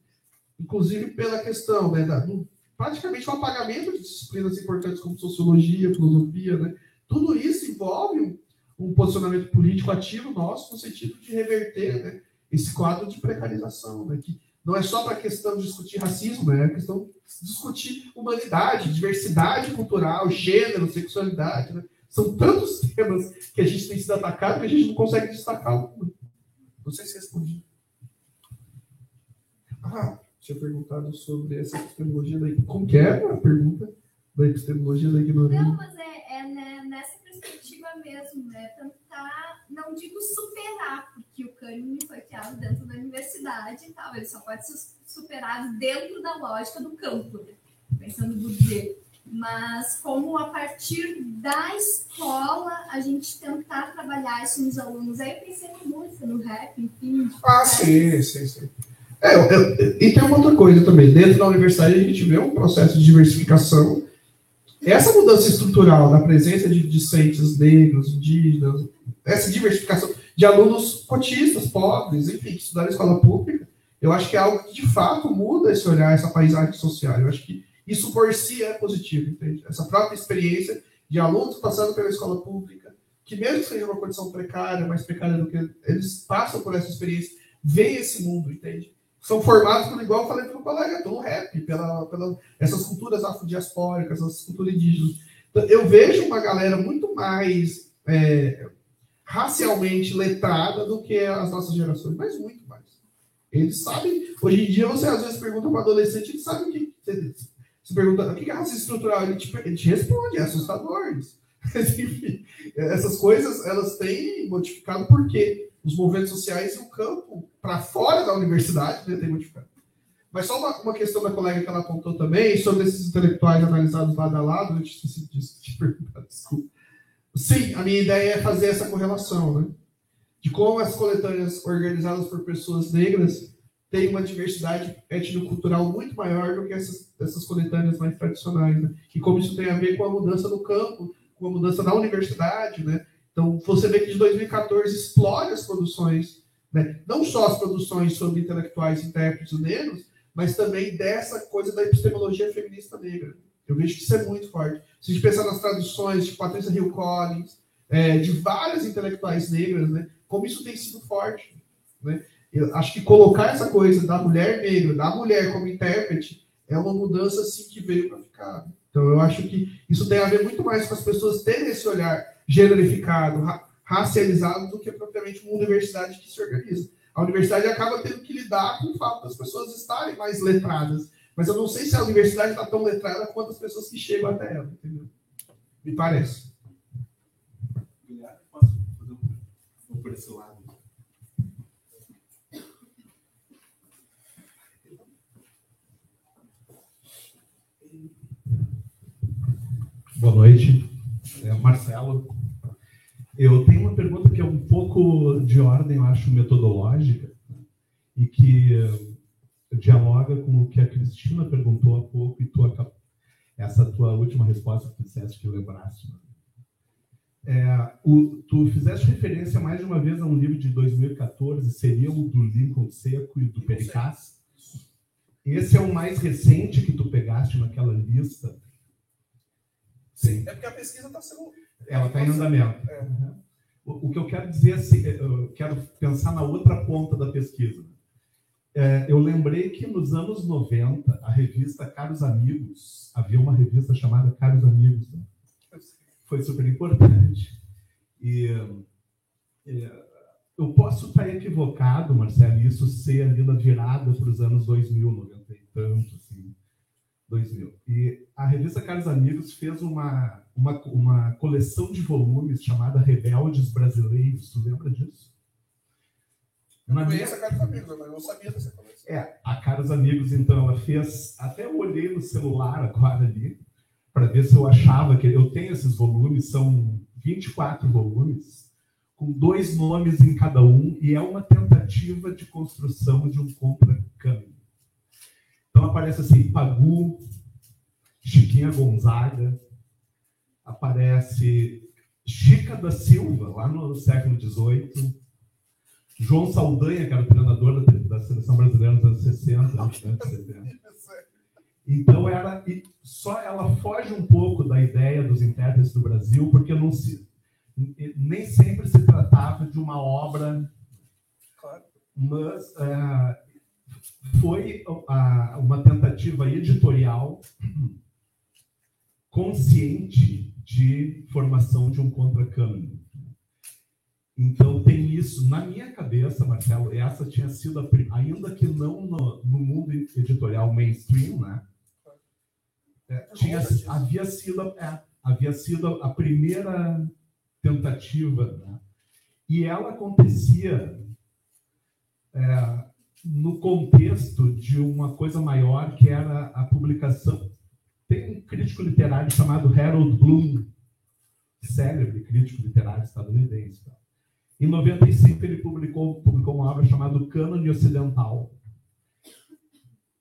Inclusive pela questão né, da, do, praticamente o apagamento de disciplinas importantes como sociologia, filosofia, né? tudo isso envolve um, um posicionamento político ativo nosso no sentido de reverter né, esse quadro de precarização, né, que não é só para a questão de discutir racismo, né, é a questão de discutir humanidade, diversidade cultural, gênero, sexualidade. Né? São tantos (laughs) temas que a gente tem sido atacado que a gente não consegue destacar um. Não sei se respondi. Ah, tinha perguntado sobre essa epistemologia da Como que é a pergunta da epistemologia da ignorância? Não, mas é, é né, nessa perspectiva mesmo, né? Tentar, não digo superar, porque o cânone foi criado dentro da universidade e tal, ele só pode ser superado dentro da lógica do campo, né? pensando no Bourdieu. Mas como a partir da escola a gente tentar trabalhar isso nos alunos. Aí eu pensei na música, no rap, enfim. Ah, sim, sim, sim. É, e tem uma outra coisa também. Dentro da universidade, a gente vê um processo de diversificação. Essa mudança estrutural da presença de discentes negros, indígenas, essa diversificação de alunos cotistas, pobres, enfim, que estudaram escola pública, eu acho que é algo que, de fato, muda esse olhar, essa paisagem social. Eu acho que isso, por si, é positivo, entende? Essa própria experiência de alunos passando pela escola pública, que mesmo que seja uma condição precária, mais precária do que eles passam por essa experiência, veem esse mundo, entende? São formados pelo igual eu falei pelo colega, pelo rap, pela, pela essas culturas afrodiaspóricas, essas culturas indígenas. Então, eu vejo uma galera muito mais é, racialmente letrada do que as nossas gerações, mas muito mais. Eles sabem. Hoje em dia, você às vezes pergunta para adolescente, ele sabe o que. Você, você pergunta o que é racismo estrutural, ele te, ele te responde, é assustador. (laughs) Enfim, essas coisas elas têm modificado por quê? Os movimentos sociais e o campo para fora da universidade né, tem modificado. Mas só uma, uma, questão da colega que ela apontou também, sobre esses intelectuais analisados lado a lado, eu esqueci de (laughs) perguntar, desculpa. Sim, a minha ideia é fazer essa correlação, né? De como as coletâneas organizadas por pessoas negras têm uma diversidade etnocultural muito maior do que essas, essas coletâneas mais tradicionais, né? E como isso tem a ver com a mudança no campo, com a mudança na universidade, né? Então, você vê que de 2014 explode as produções, né? não só as produções sobre intelectuais, intérpretes negros, mas também dessa coisa da epistemologia feminista negra. Eu vejo que isso é muito forte. Se a gente pensar nas traduções de Patrícia Hill Collins, é, de várias intelectuais negras, né? como isso tem sido forte. Né? Eu acho que colocar essa coisa da mulher negra, da mulher como intérprete, é uma mudança assim que veio para ficar. Então eu acho que isso tem a ver muito mais com as pessoas terem esse olhar generificado, ra racializado, do que propriamente uma universidade que se organiza. A universidade acaba tendo que lidar com o fato das pessoas estarem mais letradas. Mas eu não sei se a universidade está tão letrada quanto as pessoas que chegam até ela, entendeu? Me parece. Posso fazer um por esse lado? Boa noite, é Marcelo. Eu tenho uma pergunta que é um pouco de ordem, eu acho, metodológica, e que dialoga com o que a Cristina perguntou há pouco e tu, essa tua última resposta que tu disseste que lembraste. É, o, tu fizeste referência mais de uma vez a um livro de 2014, seria o do Lincoln Seco e do Pericaz. Esse é o mais recente que tu pegaste naquela lista? Sim. É porque a pesquisa está sendo. Ela está em andamento. É. O, o, que eu quero dizer, assim, eu quero pensar na outra ponta da pesquisa. É, eu lembrei que nos anos 90, a revista Caros Amigos, havia uma revista chamada Caros Amigos, né? foi super importante. E é, eu posso estar equivocado, Marcelo, isso ser ali na virada para os anos 2000, 90 e tanto, assim, 2000. E a revista Caros Amigos fez uma, uma, uma coleção de volumes chamada Rebeldes Brasileiros. Tu lembra disso? Eu não conheço a Caros Amigos, mas eu sabia dessa coleção. É, a Caros Amigos, então, ela fez. Até eu olhei no celular agora ali, para ver se eu achava que. Eu tenho esses volumes, são 24 volumes, com dois nomes em cada um, e é uma tentativa de construção de um contra-câmbio. Então aparece assim: Pagu, Chiquinha Gonzaga, aparece Chica da Silva, lá no século XVIII. João Saldanha, que era o treinador da, seleção brasileira nos anos 60, anos 70. Então, era, só ela foge um pouco da ideia dos intérpretes do Brasil, porque não se, nem sempre se tratava de uma obra, mas é, foi uma tentativa editorial consciente de formação de um contra-câmbio. Então, tem isso. Na minha cabeça, Marcelo, essa tinha sido, a, ainda que não no, no mundo editorial mainstream, né? É, tinha, havia, sido, é, havia sido a primeira tentativa, né? e ela acontecia é, no contexto de uma coisa maior que era a publicação. Tem um crítico literário chamado Harold Bloom, célebre crítico literário estadunidense. Tá? Em 95, ele publicou, publicou uma obra chamada Cânone Ocidental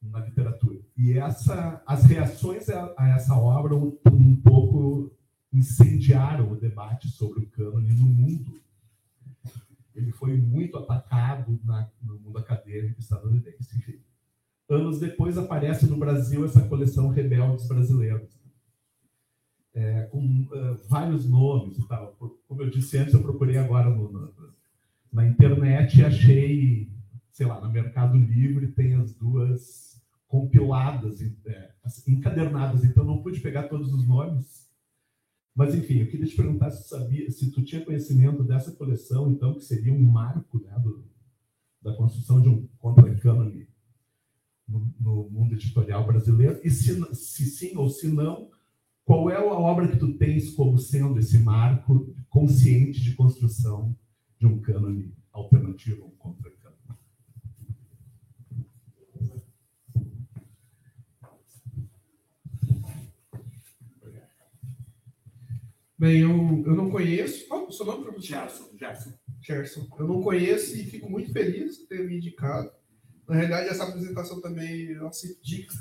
na literatura. E essa, as reações a, a essa obra um, um, pouco incendiaram o debate sobre o cânone no mundo. Ele foi muito atacado na, no mundo acadêmico estadunidense. Enfim. Anos depois aparece no Brasil essa coleção Rebeldes Brasileiros é, com uh, vários nomes e tal. Como eu disse antes, eu procurei agora no, na, na internet e achei, sei lá, no Mercado Livre tem as duas compiladas, é, encadernadas, então não pude pegar todos os nomes. Mas, enfim, eu queria te perguntar se sabia, se tu tinha conhecimento dessa coleção, então, que seria um marco né, do, da construção de um contra-cânone no, no, mundo editorial brasileiro, e se, se sim ou se não, qual é a obra que tu tens como sendo esse marco consciente de construção de um cânone alternativo um contra-cânone? Bem, eu, eu não conheço. Qual o seu nome, professor? Gerson. Gerson. Gerson. Eu não conheço e fico muito feliz de ter me indicado. Na realidade, essa apresentação também eu aceito dicas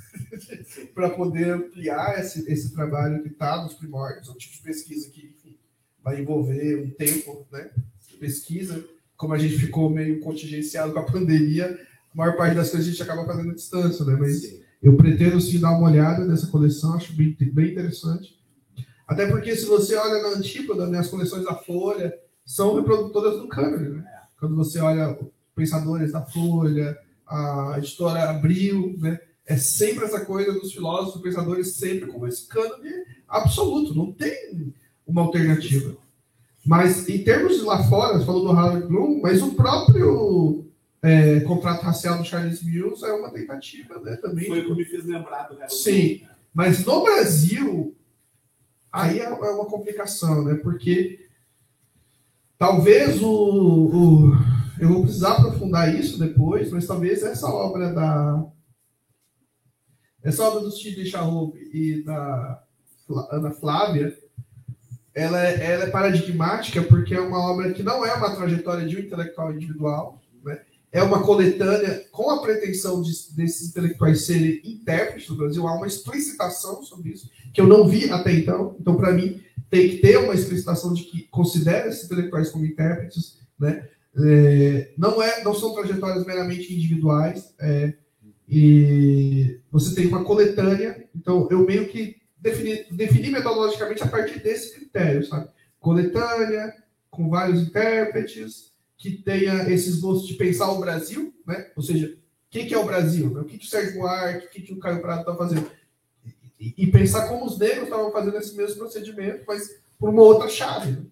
(laughs) para poder ampliar esse, esse trabalho que está nos primórdios, o tipo de pesquisa que enfim, vai envolver um tempo né, de pesquisa. Como a gente ficou meio contingenciado com a pandemia, a maior parte das coisas a gente acaba fazendo à distância, né? mas sim. eu pretendo sim dar uma olhada nessa coleção, acho bem, bem interessante. Até porque se você olha na Antípoda, né, as coleções da Folha são reprodutoras do Câmara. Né? Quando você olha Pensadores da Folha, a editora Abril, né? é sempre essa coisa dos filósofos, pensadores, sempre como esse cânone absoluto, não tem uma alternativa. Mas em termos de lá fora, você falou do Harold Bloom, mas o próprio é, contrato racial do Charles Mills é uma tentativa né, também. Foi o que me fez lembrar do Harold Sim, mas no Brasil, aí é é uma complicação, né? Porque talvez o, o- eu vou precisar aprofundar isso depois, mas talvez essa obra da essa obra do Sidney Charroup e da Ana Flávia, ela é, ela é paradigmática porque é uma obra que não é uma trajetória de um intelectual individual, né? É uma coletânea com a pretensão de, desses intelectuais serem intérpretes do Brasil. Há uma explicitação sobre isso que eu não vi até então. Então, para mim, tem que ter uma explicitação de que considera esses intelectuais como intérpretes, né? É, não é, não são trajetórias meramente individuais. é, e você tem uma coletânea. Então, eu meio que defini, defini metodologicamente a partir desse critério, sabe? Coletânea com vários intérpretes que tenha esse esboço de pensar o Brasil, né? Ou seja, o que, é o Brasil? O que, que o Sérgio Buarque, o que, que o Caio Prado está fazendo? E, e pensar como os negros estavam fazendo esse mesmo procedimento, mas por uma outra chave. né?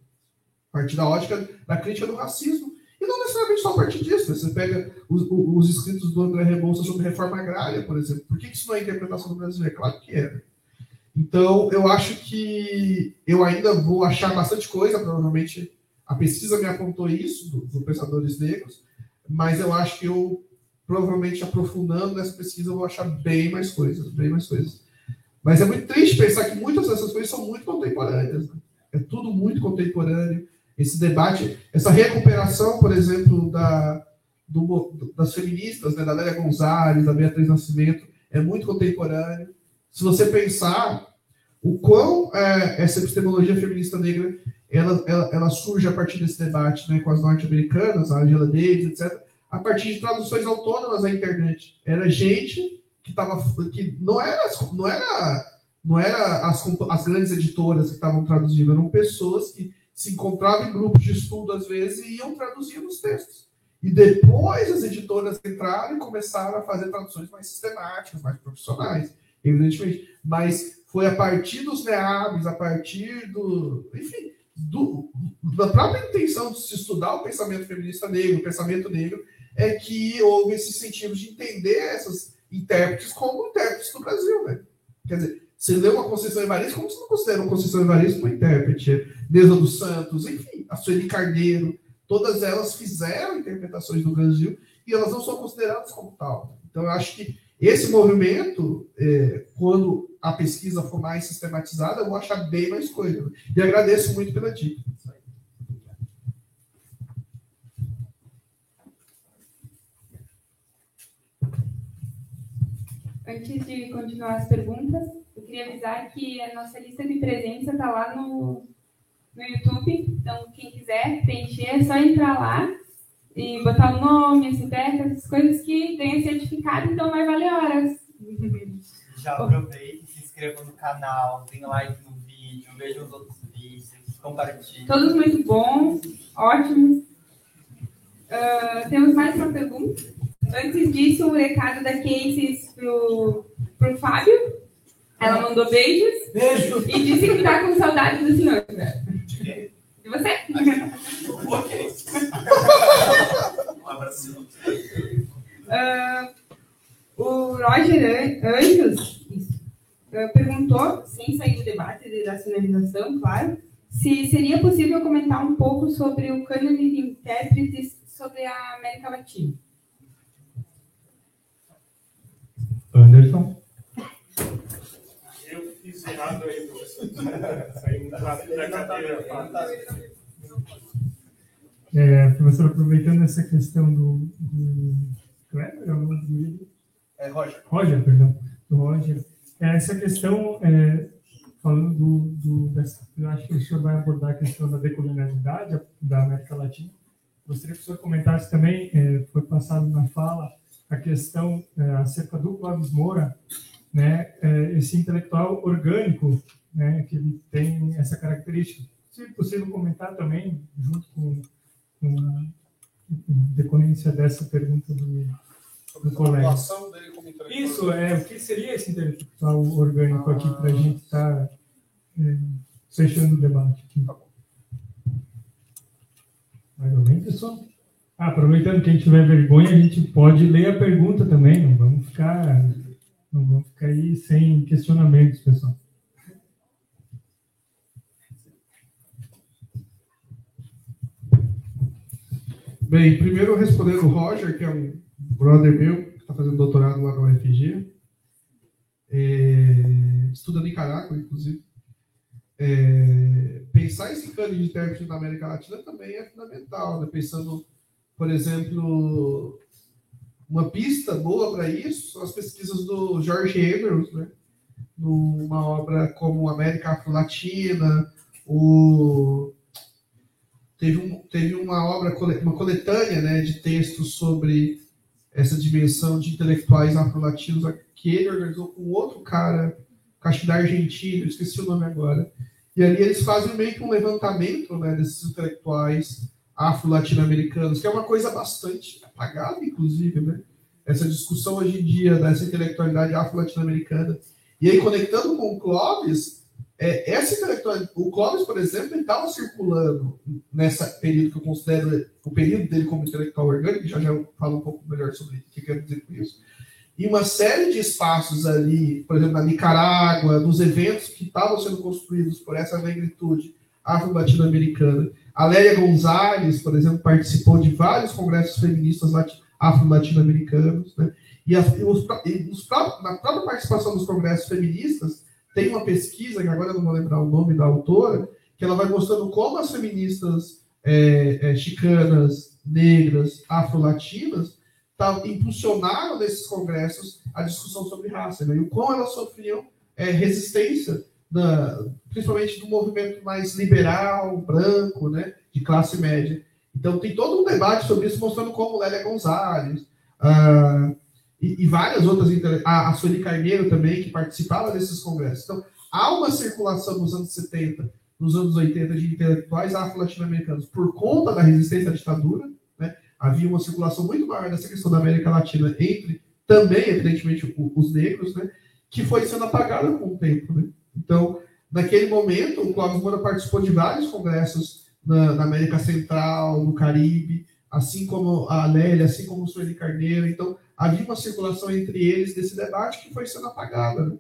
A partir da ótica da crítica do racismo. Não necessariamente só a partir disso. né? Você pega os, os escritos do André Rebouça sobre reforma agrária, por exemplo. Por que, isso não é interpretação do Brasil? É claro que é. Então, eu acho que eu ainda vou achar bastante coisa, provavelmente a pesquisa me apontou isso, do, do Pensadores Negros, mas eu acho que eu, provavelmente, aprofundando nessa pesquisa, eu vou achar bem mais coisas, bem mais coisas. Mas é muito triste pensar que muitas dessas coisas são muito contemporâneas. né? É tudo muito contemporâneo. Esse debate, essa recuperação, por exemplo, da, do das feministas, né, da Lélia Gonzalez, da Beatriz Nascimento, é muito contemporâneo. Se você pensar o quão é, essa epistemologia feminista negra ela, ela, ela surge a partir desse debate né, com as norte-americanas, a Angela Davis, etc., a partir de traduções autônomas na internet. Era gente que estava. que não era, não era, não era as, as grandes editoras que estavam traduzindo, eram pessoas que se encontravam em grupos de estudo, às vezes, e iam traduzindo os textos. E depois as editoras entraram e começaram a fazer traduções mais sistemáticas, mais profissionais, evidentemente. Mas foi a partir dos NEABs, a partir do. Enfim, do- da própria intenção de se estudar o pensamento feminista negro, o pensamento negro, é que houve esse sentido de entender essas intérpretes como intérpretes do Brasil, né? Quer dizer, você lê uma Conceição Evaristo, como você não considera uma Conceição Evaristo uma intérprete? Neuza dos Santos, enfim, a Sueli Carneiro, todas elas fizeram interpretações do Brasil e elas não são consideradas como tal. Então, eu acho que esse movimento, é, quando a pesquisa for mais sistematizada, eu vou achar bem mais coisa. E agradeço muito pela dica. Antes de continuar as perguntas, eu queria avisar que a nossa lista de presença está lá no, no YouTube. Então, quem quiser preencher, é só entrar lá e botar o nome, a CPF, essas coisas que ganha certificado, então vai valer horas. (laughs) Já aproveite, se inscreva no canal, deem like no vídeo, vejam os outros vídeos, compartilhem. Todos muito bons, ótimos. Ah, temos mais uma pergunta. Antes disso, o recado da Cases pro, pro Fábio. Ela mandou beijos. Beijo! E disse que tá com saudade do senhor. De quem? De você? Ok. (laughs) Um abraço. Ah, o Roger An- Anjos ah, perguntou, sem sair do debate de racionalização, claro, se seria possível comentar um pouco sobre o cânone de intérpretes sobre a América Latina. Anderson. Eu fiz errado aí, professor. Saí muito rápido da cadeira. É, professor, aproveitando essa questão do. do Kleber, é o nome do livro? É, Roger. Roger, perdão, do Roger. É, essa questão, é, falando do, do dessa, eu acho que o senhor vai abordar a questão da decolonialidade da América Latina. Gostaria que o senhor comentasse também, é, foi passado na fala, a questão é, acerca do Clóvis Moura, né, é, esse intelectual orgânico, né, que ele tem essa característica. Se possível comentar também, junto com, com a decorrência dessa pergunta do do colega. Isso, é, o que seria esse intelectual orgânico aqui para a gente estar é, fechando o debate aqui? Mais ou menos, pessoal? Ah, aproveitando que a gente tiver vergonha, a gente pode ler a pergunta também, não vamos ficar, não vamos ficar aí sem questionamentos, pessoal. Bem, primeiro respondendo o Roger, que é um brother meu, que está fazendo doutorado lá na UFG, é, estuda Nicarágua, inclusive. É, pensar esse cano de intérprete na América Latina também é fundamental, né? pensando, por exemplo, uma pista boa para isso são as pesquisas do George Abrams, né? numa obra como América Afro-Latina, o teve, um, teve uma obra, uma coletânea né, de textos sobre essa dimensão de intelectuais afro-latinos que ele organizou com outro cara, acho da Argentina, esqueci o nome agora. E ali eles fazem meio que um levantamento né, desses intelectuais afro-latino-americanos, que é uma coisa bastante apagada, inclusive, né? Essa discussão hoje em dia dessa intelectualidade afro-latino-americana. E aí, conectando com o Clóvis, é, essa intelectualidade, o Clóvis, por exemplo, ele estava circulando nessa período que eu considero o período dele como intelectual orgânico, já já falo um pouco melhor sobre o que quero dizer com isso, e uma série de espaços ali, por exemplo, na Nicarágua, dos eventos que estavam sendo construídos por essa negritude afro-latino-americana. A Lélia Gonzalez, por exemplo, participou de vários congressos feministas afro-latino-americanos, né? E, as, e, os, e os, na própria participação dos congressos feministas, tem uma pesquisa, que agora eu não vou lembrar o nome da autora, que ela vai mostrando como as feministas é, é, chicanas, negras, afro-latinas, tá, impulsionaram nesses congressos a discussão sobre raça, né? e o como elas sofriam é, resistência, da, principalmente do movimento mais liberal, branco, né, de classe média. Então, tem todo um debate sobre isso, mostrando como Lélia Gonzalez, ah, e, e várias outras, a, a Sueli Carneiro também, que participava desses congressos. Então, há uma circulação nos anos 70, nos anos 80 de intelectuais afro-latino-americanos por conta da resistência à ditadura. Né? Havia uma circulação muito maior dessa questão da América Latina entre, também, evidentemente, os negros, né? que foi sendo apagada com o tempo. Né? Então, naquele momento, o Clóvis Moura participou de vários congressos na, na América Central, no Caribe, assim como a Lélia, assim como o Sueli Carneiro. Então, havia uma circulação entre eles desse debate que foi sendo apagada. Né?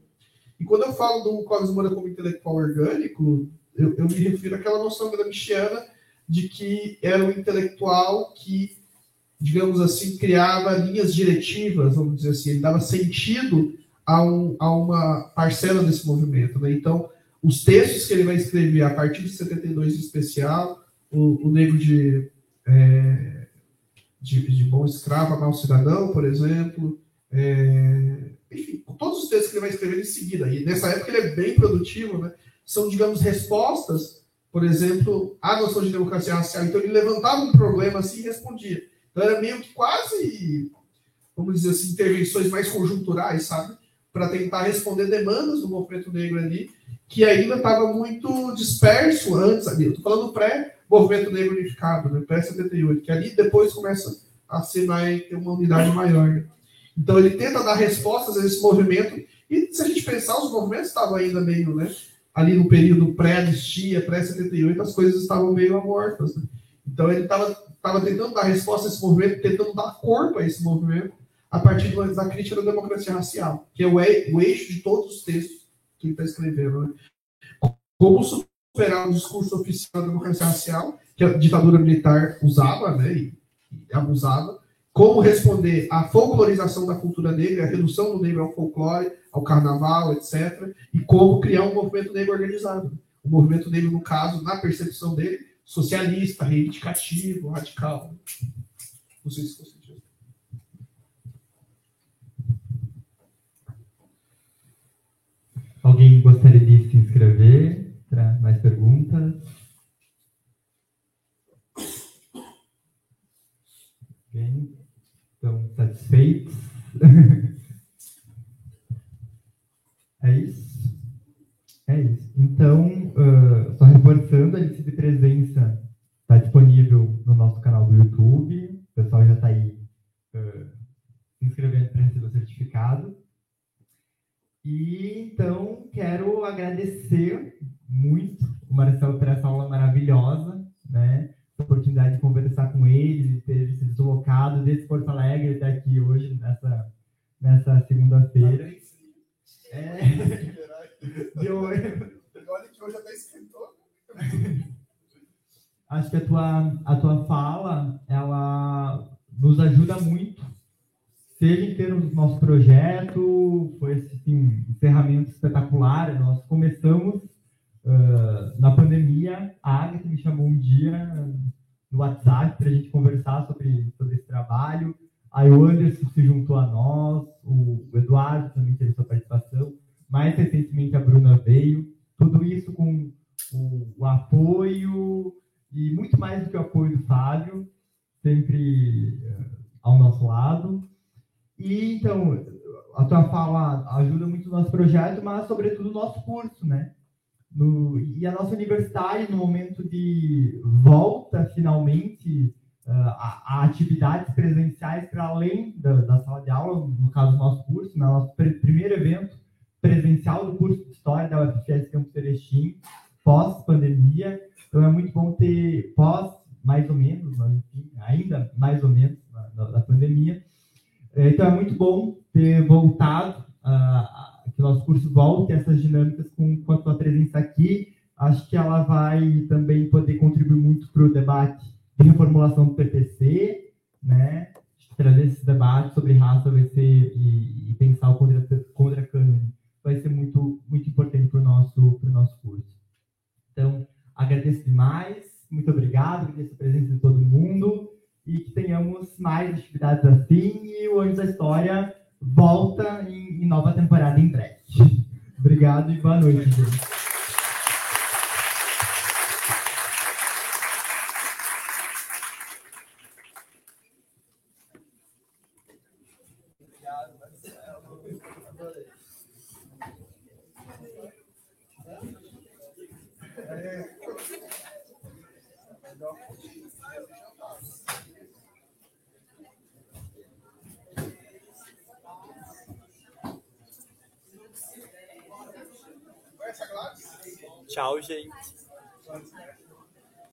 E quando eu falo do Clóvis Moura como intelectual orgânico, eu, eu me refiro àquela noção gramsciana de que era um intelectual que, digamos assim, criava linhas diretivas, vamos dizer assim, ele dava sentido a, um, a uma parcela desse movimento. Né? Então, os textos que ele vai escrever a partir de 72 em especial, o, o Negro de é, de, de bom escravo a mau cidadão, por exemplo. É, enfim, todos os textos que ele vai escrever em seguida. E nessa época ele é bem produtivo, né? São, digamos, respostas, por exemplo, à noção de democracia racial. Então ele levantava um problema assim e respondia. Então era meio que quase, vamos dizer assim, intervenções mais conjunturais, sabe? Para tentar responder demandas do movimento negro ali, que ainda estava muito disperso antes ali. Eu estou falando pré movimento negro unificado, né, pré-78, que ali depois começa a ser mais, ter uma unidade maior. Então ele tenta dar respostas a esse movimento, e se a gente pensar, os movimentos estavam ainda meio, né, ali no período pré-anistia, pré-78, as coisas estavam meio amorfas. Né? Então ele estava tava tentando dar resposta a esse movimento, tentando dar corpo a esse movimento, a partir da crítica da democracia racial, que é o, eixo de todos os textos que ele está escrevendo. Né? Como superar o discurso oficial da democracia racial, que a ditadura militar usava né, e, abusava, como responder à folclorização da cultura negra, a redução do negro ao folclore, ao carnaval, etc., e como criar um movimento negro organizado. O movimento negro, no caso, na percepção dele, socialista, reivindicativo, radical. Não sei se você